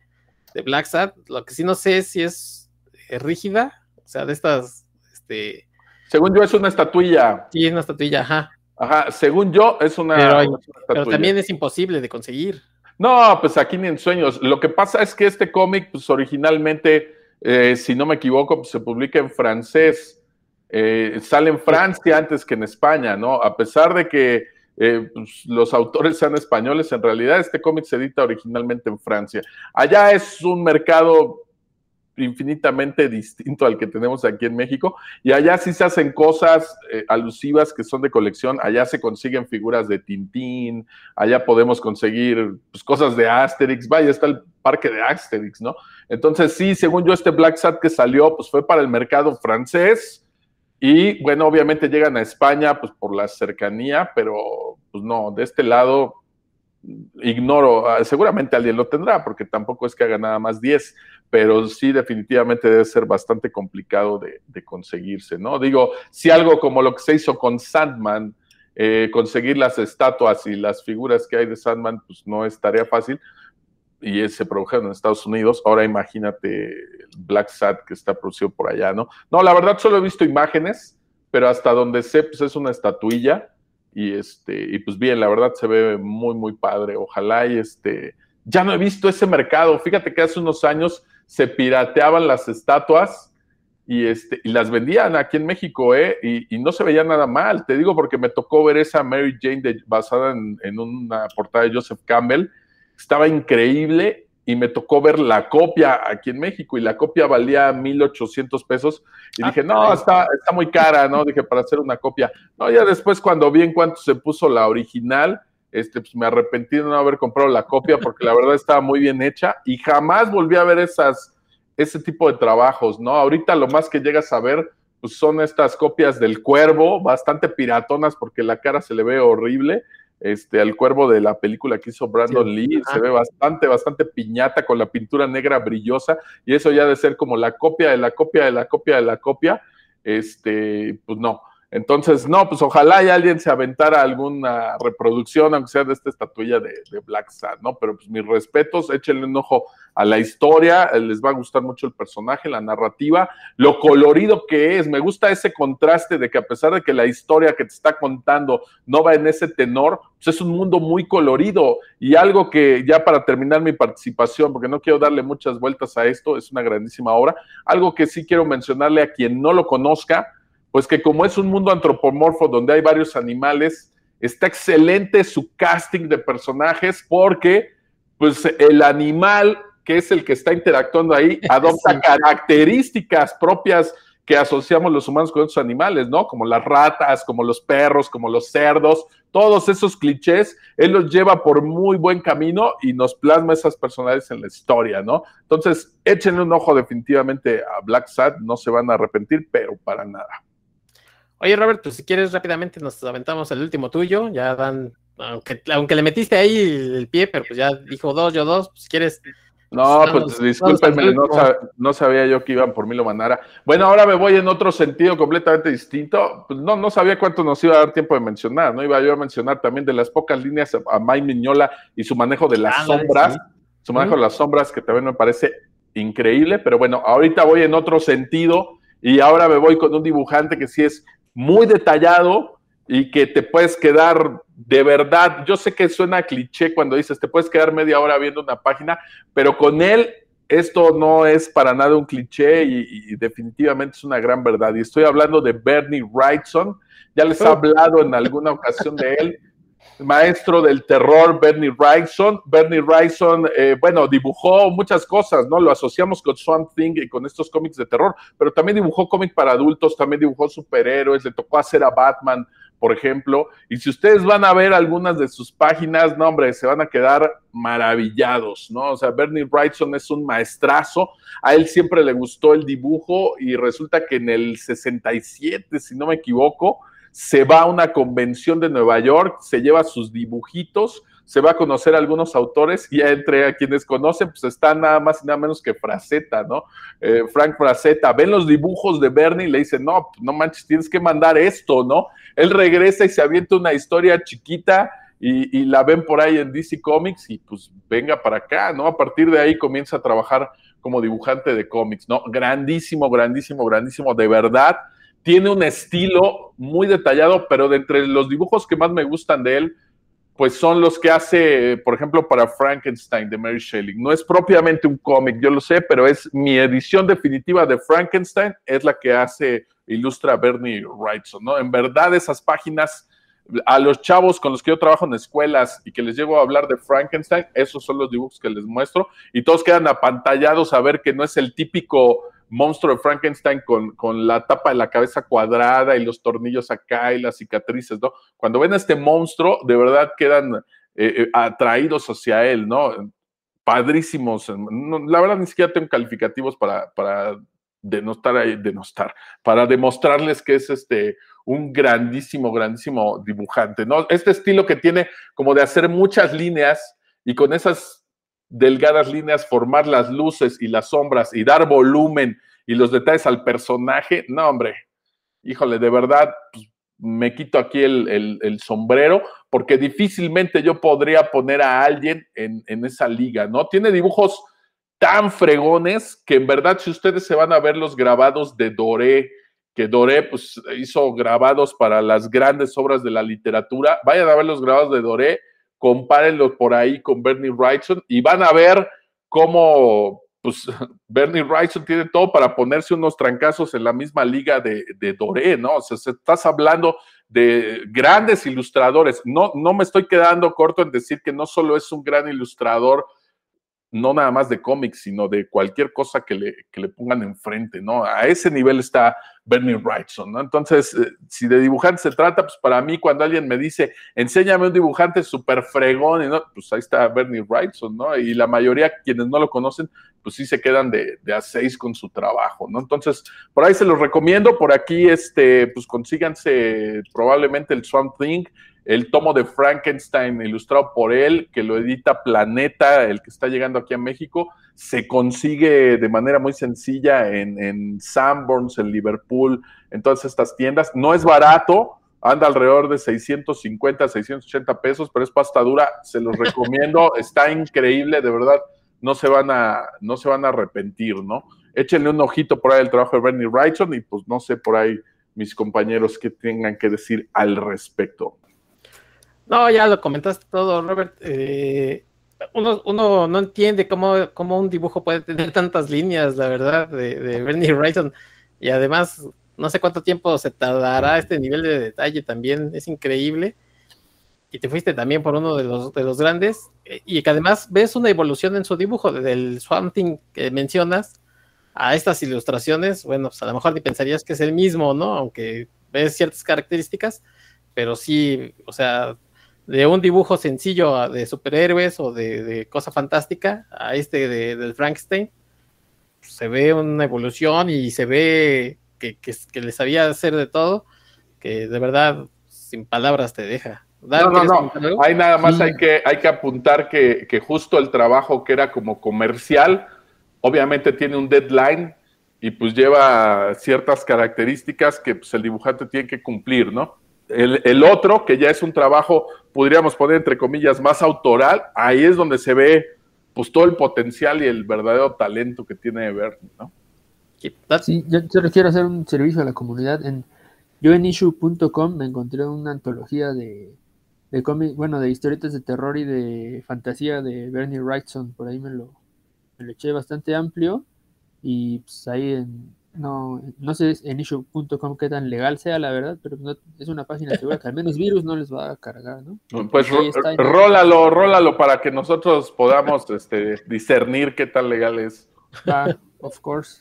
de Black Sat, lo que sí no sé es si es eh, rígida, o sea, de estas, este, Según yo es una estatuilla. sí, es una estatuilla, ajá. Ajá, según yo, es una. Pero, una pero estatuilla. también es imposible de conseguir. No, pues aquí ni en sueños. Lo que pasa es que este cómic, pues originalmente, eh, si no me equivoco, pues, se publica en francés. Eh, sale en Francia antes que en España, ¿no? A pesar de que eh, pues, los autores sean españoles, en realidad este cómic se edita originalmente en Francia. Allá es un mercado infinitamente distinto al que tenemos aquí en México. Y allá sí se hacen cosas eh, alusivas que son de colección. Allá se consiguen figuras de Tintín, allá podemos conseguir pues, cosas de Asterix. Vaya, está el parque de Asterix, ¿no? Entonces, sí, según yo, este Black Sat que salió, pues fue para el mercado francés. Y bueno, obviamente llegan a España, pues por la cercanía, pero pues no, de este lado ignoro, ah, seguramente alguien lo tendrá, porque tampoco es que haga nada más 10, pero sí definitivamente debe ser bastante complicado de, de conseguirse, ¿no? Digo, si algo como lo que se hizo con Sandman, eh, conseguir las estatuas y las figuras que hay de Sandman, pues no es tarea fácil, y se produjeron en Estados Unidos, ahora imagínate Black Sat que está producido por allá, ¿no? No, la verdad solo he visto imágenes, pero hasta donde sé, pues es una estatuilla, y este, y pues bien, la verdad se ve muy, muy padre. Ojalá y este, ya no he visto ese mercado. Fíjate que hace unos años se pirateaban las estatuas y, este, y las vendían aquí en México, ¿eh? Y, y no se veía nada mal. Te digo porque me tocó ver esa Mary Jane de, basada en, en una portada de Joseph Campbell. Estaba increíble y me tocó ver la copia aquí en México y la copia valía 1.800 pesos y Ah, dije, no, caray. está, está muy cara, ¿no? Dije, para hacer una copia. No, ya después cuando vi en cuánto se puso la original, este, pues me arrepentí de no haber comprado la copia porque la verdad estaba muy bien hecha y jamás volví a ver esas, ese tipo de trabajos, ¿no? Ahorita lo más que llegas a ver pues son estas copias del cuervo, bastante piratonas porque la cara se le ve horrible. Este, al cuervo de la película que hizo Brandon Sí. Lee, se ve bastante, bastante piñata con la pintura negra brillosa, y eso ya de ser como la copia de la copia de la copia de la copia, este, pues no. Entonces, no, pues ojalá y alguien se aventara alguna reproducción, aunque sea de esta estatuilla de, Black Sat, ¿no? Pero pues mis respetos, échenle un ojo a la historia, eh, les va a gustar mucho el personaje, la narrativa, lo colorido que es, me gusta ese contraste de que a pesar de que la historia que te está contando no va en ese tenor, pues es un mundo muy colorido y algo que ya para terminar mi participación, porque no quiero darle muchas vueltas a esto, es una grandísima obra, algo que sí quiero mencionarle a quien no lo conozca, pues que como es un mundo antropomorfo donde hay varios animales, está excelente su casting de personajes porque pues el animal que es el que está interactuando ahí adopta Sí. características propias que asociamos los humanos con otros animales, ¿no? Como las ratas, como los perros, como los cerdos, todos esos clichés, él los lleva por muy buen camino y nos plasma esas personalidades en la historia, ¿no? Entonces, échenle un ojo definitivamente a Black Sat, no se van a arrepentir, pero para nada. Oye, Robert, pues si quieres rápidamente nos aventamos el último tuyo. Ya dan, aunque, aunque le metiste ahí el pie, pero pues ya dijo dos, yo dos. Pues si quieres. No, pues vamos discúlpenme, no, no sabía yo que iban por Milo Manara. Bueno, ahora me voy en otro sentido completamente distinto. Pues no, no sabía cuánto nos iba a dar tiempo de mencionar, ¿no? Iba yo a mencionar también de las pocas líneas a- Mike Miñola y su manejo de las Ándale, sombras, sí. su manejo de las sombras, que también me parece increíble, pero bueno, ahorita voy en otro sentido y ahora me voy con un dibujante que sí es muy detallado y que te puedes quedar de verdad, yo sé que suena cliché cuando dices, te puedes quedar media hora viendo una página, pero con él esto no es para nada un cliché y, y definitivamente es una gran verdad. Y estoy hablando de Bernie Wrightson, ya les he Oh. hablado en alguna ocasión de él, maestro del terror Bernie Wrightson. Bernie Wrightson, eh, bueno, dibujó muchas cosas, ¿no? Lo asociamos con Swamp Thing y con estos cómics de terror, pero también dibujó cómic para adultos, también dibujó superhéroes, le tocó hacer a Batman, por ejemplo. Y si ustedes van a ver algunas de sus páginas, no, hombre, se van a quedar maravillados, ¿no? O sea, Bernie Wrightson es un maestrazo. A él siempre le gustó el dibujo y resulta que en el 67, si no me equivoco, se va a una convención de Nueva York, se lleva sus dibujitos, se va a conocer a algunos autores y entre a quienes conocen, pues está nada más y nada menos que Fraceta, ¿no? Eh, Frank Fraceta, ven los dibujos de Bernie y le dicen, no, no manches, tienes que mandar esto, ¿no? Él regresa y se avienta una historia chiquita y, y la ven por ahí en DC Comics y pues venga para acá, ¿no? A partir de ahí comienza a trabajar como dibujante de cómics, ¿no? Grandísimo, grandísimo, grandísimo, de verdad tiene un estilo muy detallado, pero de entre los dibujos que más me gustan de él, pues son los que hace, por ejemplo, para Frankenstein de Mary Shelley. No es propiamente un cómic, yo lo sé, pero es mi edición definitiva de Frankenstein, es la que hace, ilustra Bernie Wrightson, ¿no? En verdad esas páginas, a los chavos con los que yo trabajo en escuelas y que les llego a hablar de Frankenstein, esos son los dibujos que les muestro y todos quedan apantallados a ver que no es el típico monstruo de Frankenstein con, con, la tapa de la cabeza cuadrada y los tornillos acá y las cicatrices, ¿no? Cuando ven a este monstruo, de verdad quedan eh, eh, atraídos hacia él, ¿no? Padrísimos. la verdad, ni siquiera tengo calificativos para, para denostar, para demostrarles que es este un grandísimo, grandísimo dibujante, ¿no? Este estilo que tiene como de hacer muchas líneas y con esas delgadas líneas, formar las luces y las sombras y dar volumen y los detalles al personaje, no, hombre, híjole, de verdad, pues, me quito aquí el, sombrero porque difícilmente yo podría poner a alguien en, en, esa liga, ¿no? Tiene dibujos tan fregones que en verdad si ustedes se van a ver los grabados de Doré, que Doré pues hizo grabados para las grandes obras de la literatura, vayan a ver los grabados de Doré compárenlo por ahí con Bernie Wrightson y van a ver cómo pues Bernie Wrightson tiene todo para ponerse unos trancazos en la misma liga de, de Doré, ¿no? O sea, estás hablando de grandes ilustradores. No, no me estoy quedando corto en decir que no solo es un gran ilustrador no nada más de cómics, sino de cualquier cosa que le, que le pongan enfrente, ¿no? A ese nivel está Bernie Wrightson, ¿no? Entonces, eh, si de dibujante se trata, pues para mí cuando alguien me dice, enséñame un dibujante súper fregón, y no, pues ahí está Bernie Wrightson, ¿no? Y la mayoría, quienes no lo conocen, pues sí se quedan de, de a seis con su trabajo, ¿no? Entonces, por ahí se los recomiendo, por aquí, este, pues consíganse probablemente el Swamp Thing, el tomo de Frankenstein ilustrado por él, que lo edita Planeta, el que está llegando aquí a México, se consigue de manera muy sencilla en, en Sanborns, en Liverpool, en todas estas tiendas. No es barato, anda alrededor de 650, 680 pesos, pero es pasta dura, se los recomiendo, está increíble, de verdad, no se van a, no se van a arrepentir, ¿no? Échenle un ojito por ahí al trabajo de Bernie Wrightson y pues no sé por ahí mis compañeros que tengan que decir al respecto. No, ya lo comentaste todo, Robert. Eh, uno, uno, no entiende cómo, cómo, un dibujo puede tener tantas líneas, la verdad, de, Bernie Wrightson. Y además, no sé cuánto tiempo se tardará este nivel de detalle también, es increíble. Y te fuiste también por uno de los, de los grandes. Y que además ves una evolución en su dibujo, desde el Swamp Thing que mencionas a estas ilustraciones. Bueno, pues a lo mejor ni pensarías que es el mismo, ¿no? Aunque ves ciertas características, pero sí, o sea, de un dibujo sencillo de superhéroes o de, cosa fantástica a este de, del Frankenstein, se ve una evolución y se ve que, que, le sabía hacer de todo, que de verdad sin palabras te deja. no, no, no. Hay nada más hay, que, hay que apuntar que, que justo el trabajo que era como comercial, obviamente tiene un deadline y pues lleva ciertas características que pues, el dibujante tiene que cumplir, ¿no? El, otro, que ya es un trabajo, podríamos poner entre comillas, más autoral, ahí es donde se ve pues todo el potencial y el verdadero talento que tiene Bernie, ¿no? Sí, yo solo quiero hacer un servicio a la comunidad. En, yo en issue.com me encontré una antología de, de cómic, bueno, de historietas de terror y de fantasía de Bernie Wrightson, por ahí me lo, me lo eché bastante amplio y pues ahí en, no, no sé en issue.com qué tan legal sea, la verdad, pero es una página segura que al menos virus no les va a cargar, ¿no? Pues rólalo, rólalo para que nosotros podamos este, discernir qué tan legal es. Ah, of course.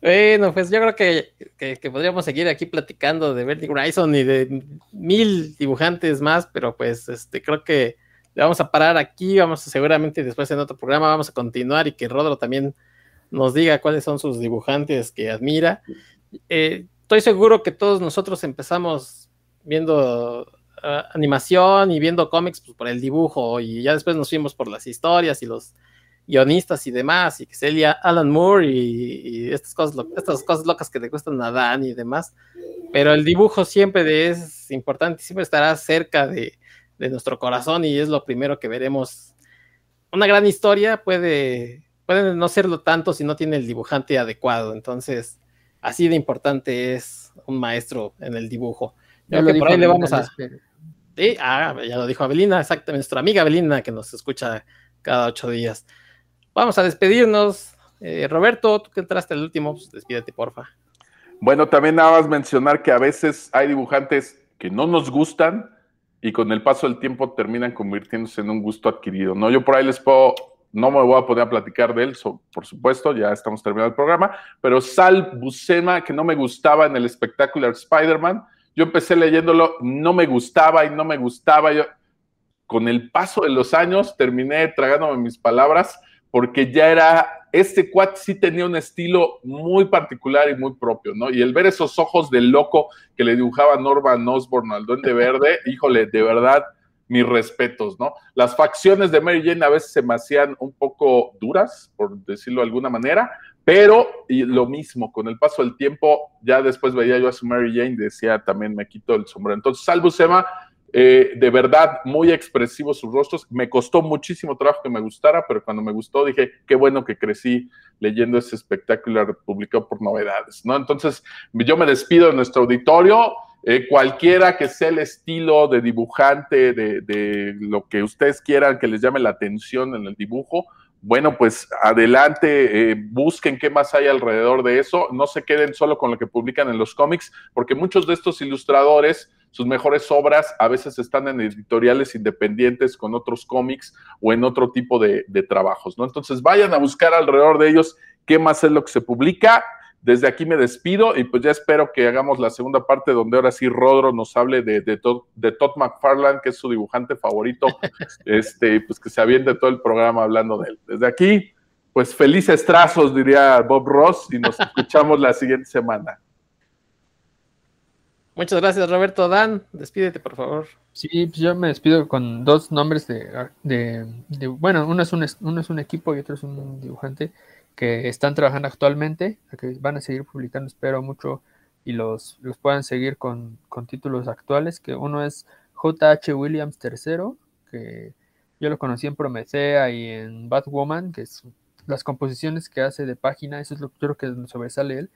Bueno, pues yo creo que, que, podríamos seguir aquí platicando de Bernie Grayson y de mil dibujantes más, pero pues este creo que le vamos a parar aquí, vamos a, seguramente después en otro programa vamos a continuar y que Rodro también nos diga cuáles son sus dibujantes que admira. Eh, estoy seguro que todos nosotros empezamos viendo ah, animación y viendo cómics pues, por el dibujo y ya después nos fuimos por las historias y los guionistas y demás, y que sería Alan Moore y, estas, cosas, estas cosas locas que te cuestan a Dan y demás. Pero el dibujo siempre es importante, siempre estará cerca de, de nuestro corazón y es lo primero que veremos. Una gran historia puede puede no serlo tanto si no tiene el dibujante adecuado. Entonces, así de importante es un maestro en el dibujo. Creo que por ahí le vamos a... Sí, ah, ya lo dijo Abelina, exactamente, nuestra amiga Abelina que nos escucha cada ocho días. Vamos a despedirnos. Eh, Roberto, tú que entraste el último, pues despídete, porfa. Bueno, también nada más mencionar que a veces hay dibujantes que no nos gustan y con el paso del tiempo terminan convirtiéndose en un gusto adquirido. No, yo por ahí les puedo, no me voy a poner a platicar de él, por supuesto, ya estamos terminando el programa, pero Sal Buscema, que no me gustaba en el espectacular Spider-Man, yo empecé leyéndolo, no me gustaba y no me gustaba. Yo, con el paso de los años terminé tragándome mis palabras porque ya era, este cuat sí tenía un estilo muy particular y muy propio, ¿no? Y el ver esos ojos del loco que le dibujaba Norman Osborn al Duende Verde, híjole, de verdad, mis respetos, ¿no? Las facciones de Mary Jane a veces se me hacían un poco duras, por decirlo de alguna manera, pero y lo mismo, con el paso del tiempo, ya después veía yo a su Mary Jane, decía también me quito el sombrero. Entonces, Salvo Sema, eh, de verdad, muy expresivos sus rostros. Me costó muchísimo trabajo que me gustara, pero cuando me gustó dije, qué bueno que crecí leyendo ese espectáculo publicado por novedades, ¿no? Entonces, yo me despido de nuestro auditorio. Eh, cualquiera que sea el estilo de dibujante, de, lo que ustedes quieran que les llame la atención en el dibujo, bueno, pues adelante, eh, busquen qué más hay alrededor de eso, no se queden solo con lo que publican en los cómics, porque muchos de estos ilustradores, sus mejores obras a veces están en editoriales independientes con otros cómics o en otro tipo de, de trabajos, ¿no? Entonces vayan a buscar alrededor de ellos qué más es lo que se publica desde aquí me despido y pues ya espero que hagamos la segunda parte donde ahora sí Rodro nos hable de, de, Todd, de Todd McFarlane, que es su dibujante favorito, este, pues que se aviente todo el programa hablando de él. Desde aquí, pues felices trazos, diría Bob Ross, y nos escuchamos la siguiente semana. Muchas gracias, Roberto. Dan, despídete, por favor. Sí, pues yo me despido con dos nombres de, de, de bueno, uno es, un, uno es un equipo y otro es un dibujante que están trabajando actualmente, que van a seguir publicando, espero mucho, y los, los puedan seguir con, con títulos actuales, que uno es J.H. Williams III, que yo lo conocí en Promethea y en Batwoman, que es las composiciones que hace de página, eso es lo que creo que sobresale él,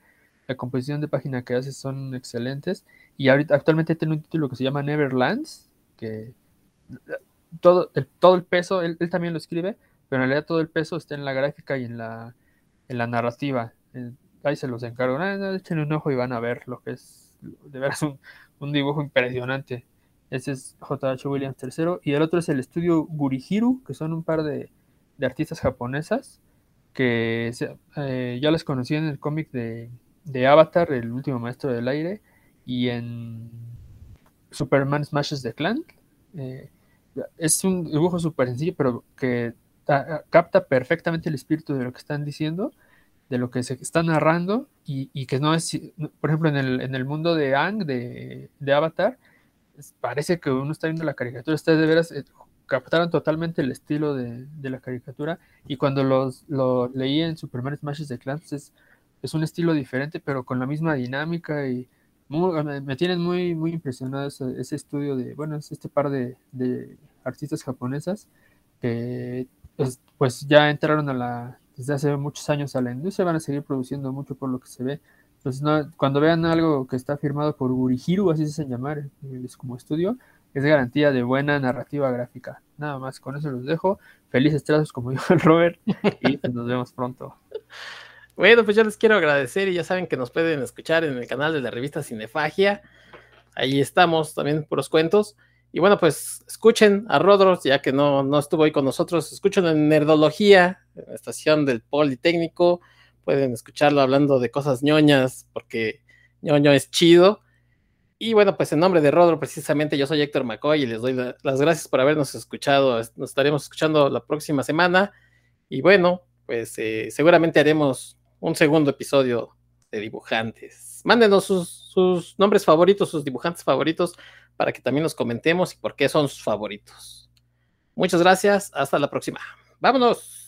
la composición de página que hace son excelentes, y ahorita actualmente tiene un título que se llama Neverlands, que todo el, todo el peso, él, él también lo escribe, pero en realidad todo el peso está en la gráfica y en la la narrativa. ahí se los encargo. Ah, echen un ojo y van a ver lo que es de veras un, un dibujo impresionante. Ese es J.H. Williams III. Y el otro es el estudio Gurihiru, que son un par de, de artistas japonesas que eh, ya les conocí en el cómic de, de, Avatar, el último maestro del aire, y en Superman Smashes the Clan. Eh, es un dibujo súper sencillo, pero que capta perfectamente el espíritu de lo que están diciendo, de lo que se está narrando, y, que no es, por ejemplo, en el, en el mundo de Ang, de, Avatar, parece que uno está viendo la caricatura, ustedes de veras eh, captaron totalmente el estilo de, la caricatura, y cuando los, lo leí en Superman Smashes de Clans es, es un estilo diferente, pero con la misma dinámica y me, tienen muy, muy impresionado ese, estudio de, bueno, es este par de, de artistas japonesas que pues, pues, ya entraron a la, desde hace muchos años a la industria, van a seguir produciendo mucho por lo que se ve. Entonces, cuando vean algo que está firmado por Gurihiru, así se hacen llamar, es como estudio, es garantía de buena narrativa gráfica. Nada más, con eso los dejo. Felices trazos, como dijo el Robert, y pues nos vemos pronto. Bueno, pues yo les quiero agradecer y ya saben que nos pueden escuchar en el canal de la revista Cinefagia. Ahí estamos también por los cuentos. Y bueno, pues escuchen a Rodros, ya que no, no estuvo ahí con nosotros, escuchen en Nerdología, estación del Politécnico, pueden escucharlo hablando de cosas ñoñas, porque ñoño es chido. Y bueno, pues en nombre de Rodro, precisamente yo soy Héctor McCoy y les doy las gracias por habernos escuchado. Nos estaremos escuchando la próxima semana. Y bueno, pues eh, seguramente haremos un segundo episodio de dibujantes. Mándenos sus nombres favoritos, sus dibujantes favoritos para que también nos comentemos y por qué son sus favoritos. Muchas gracias, hasta la próxima. Vámonos.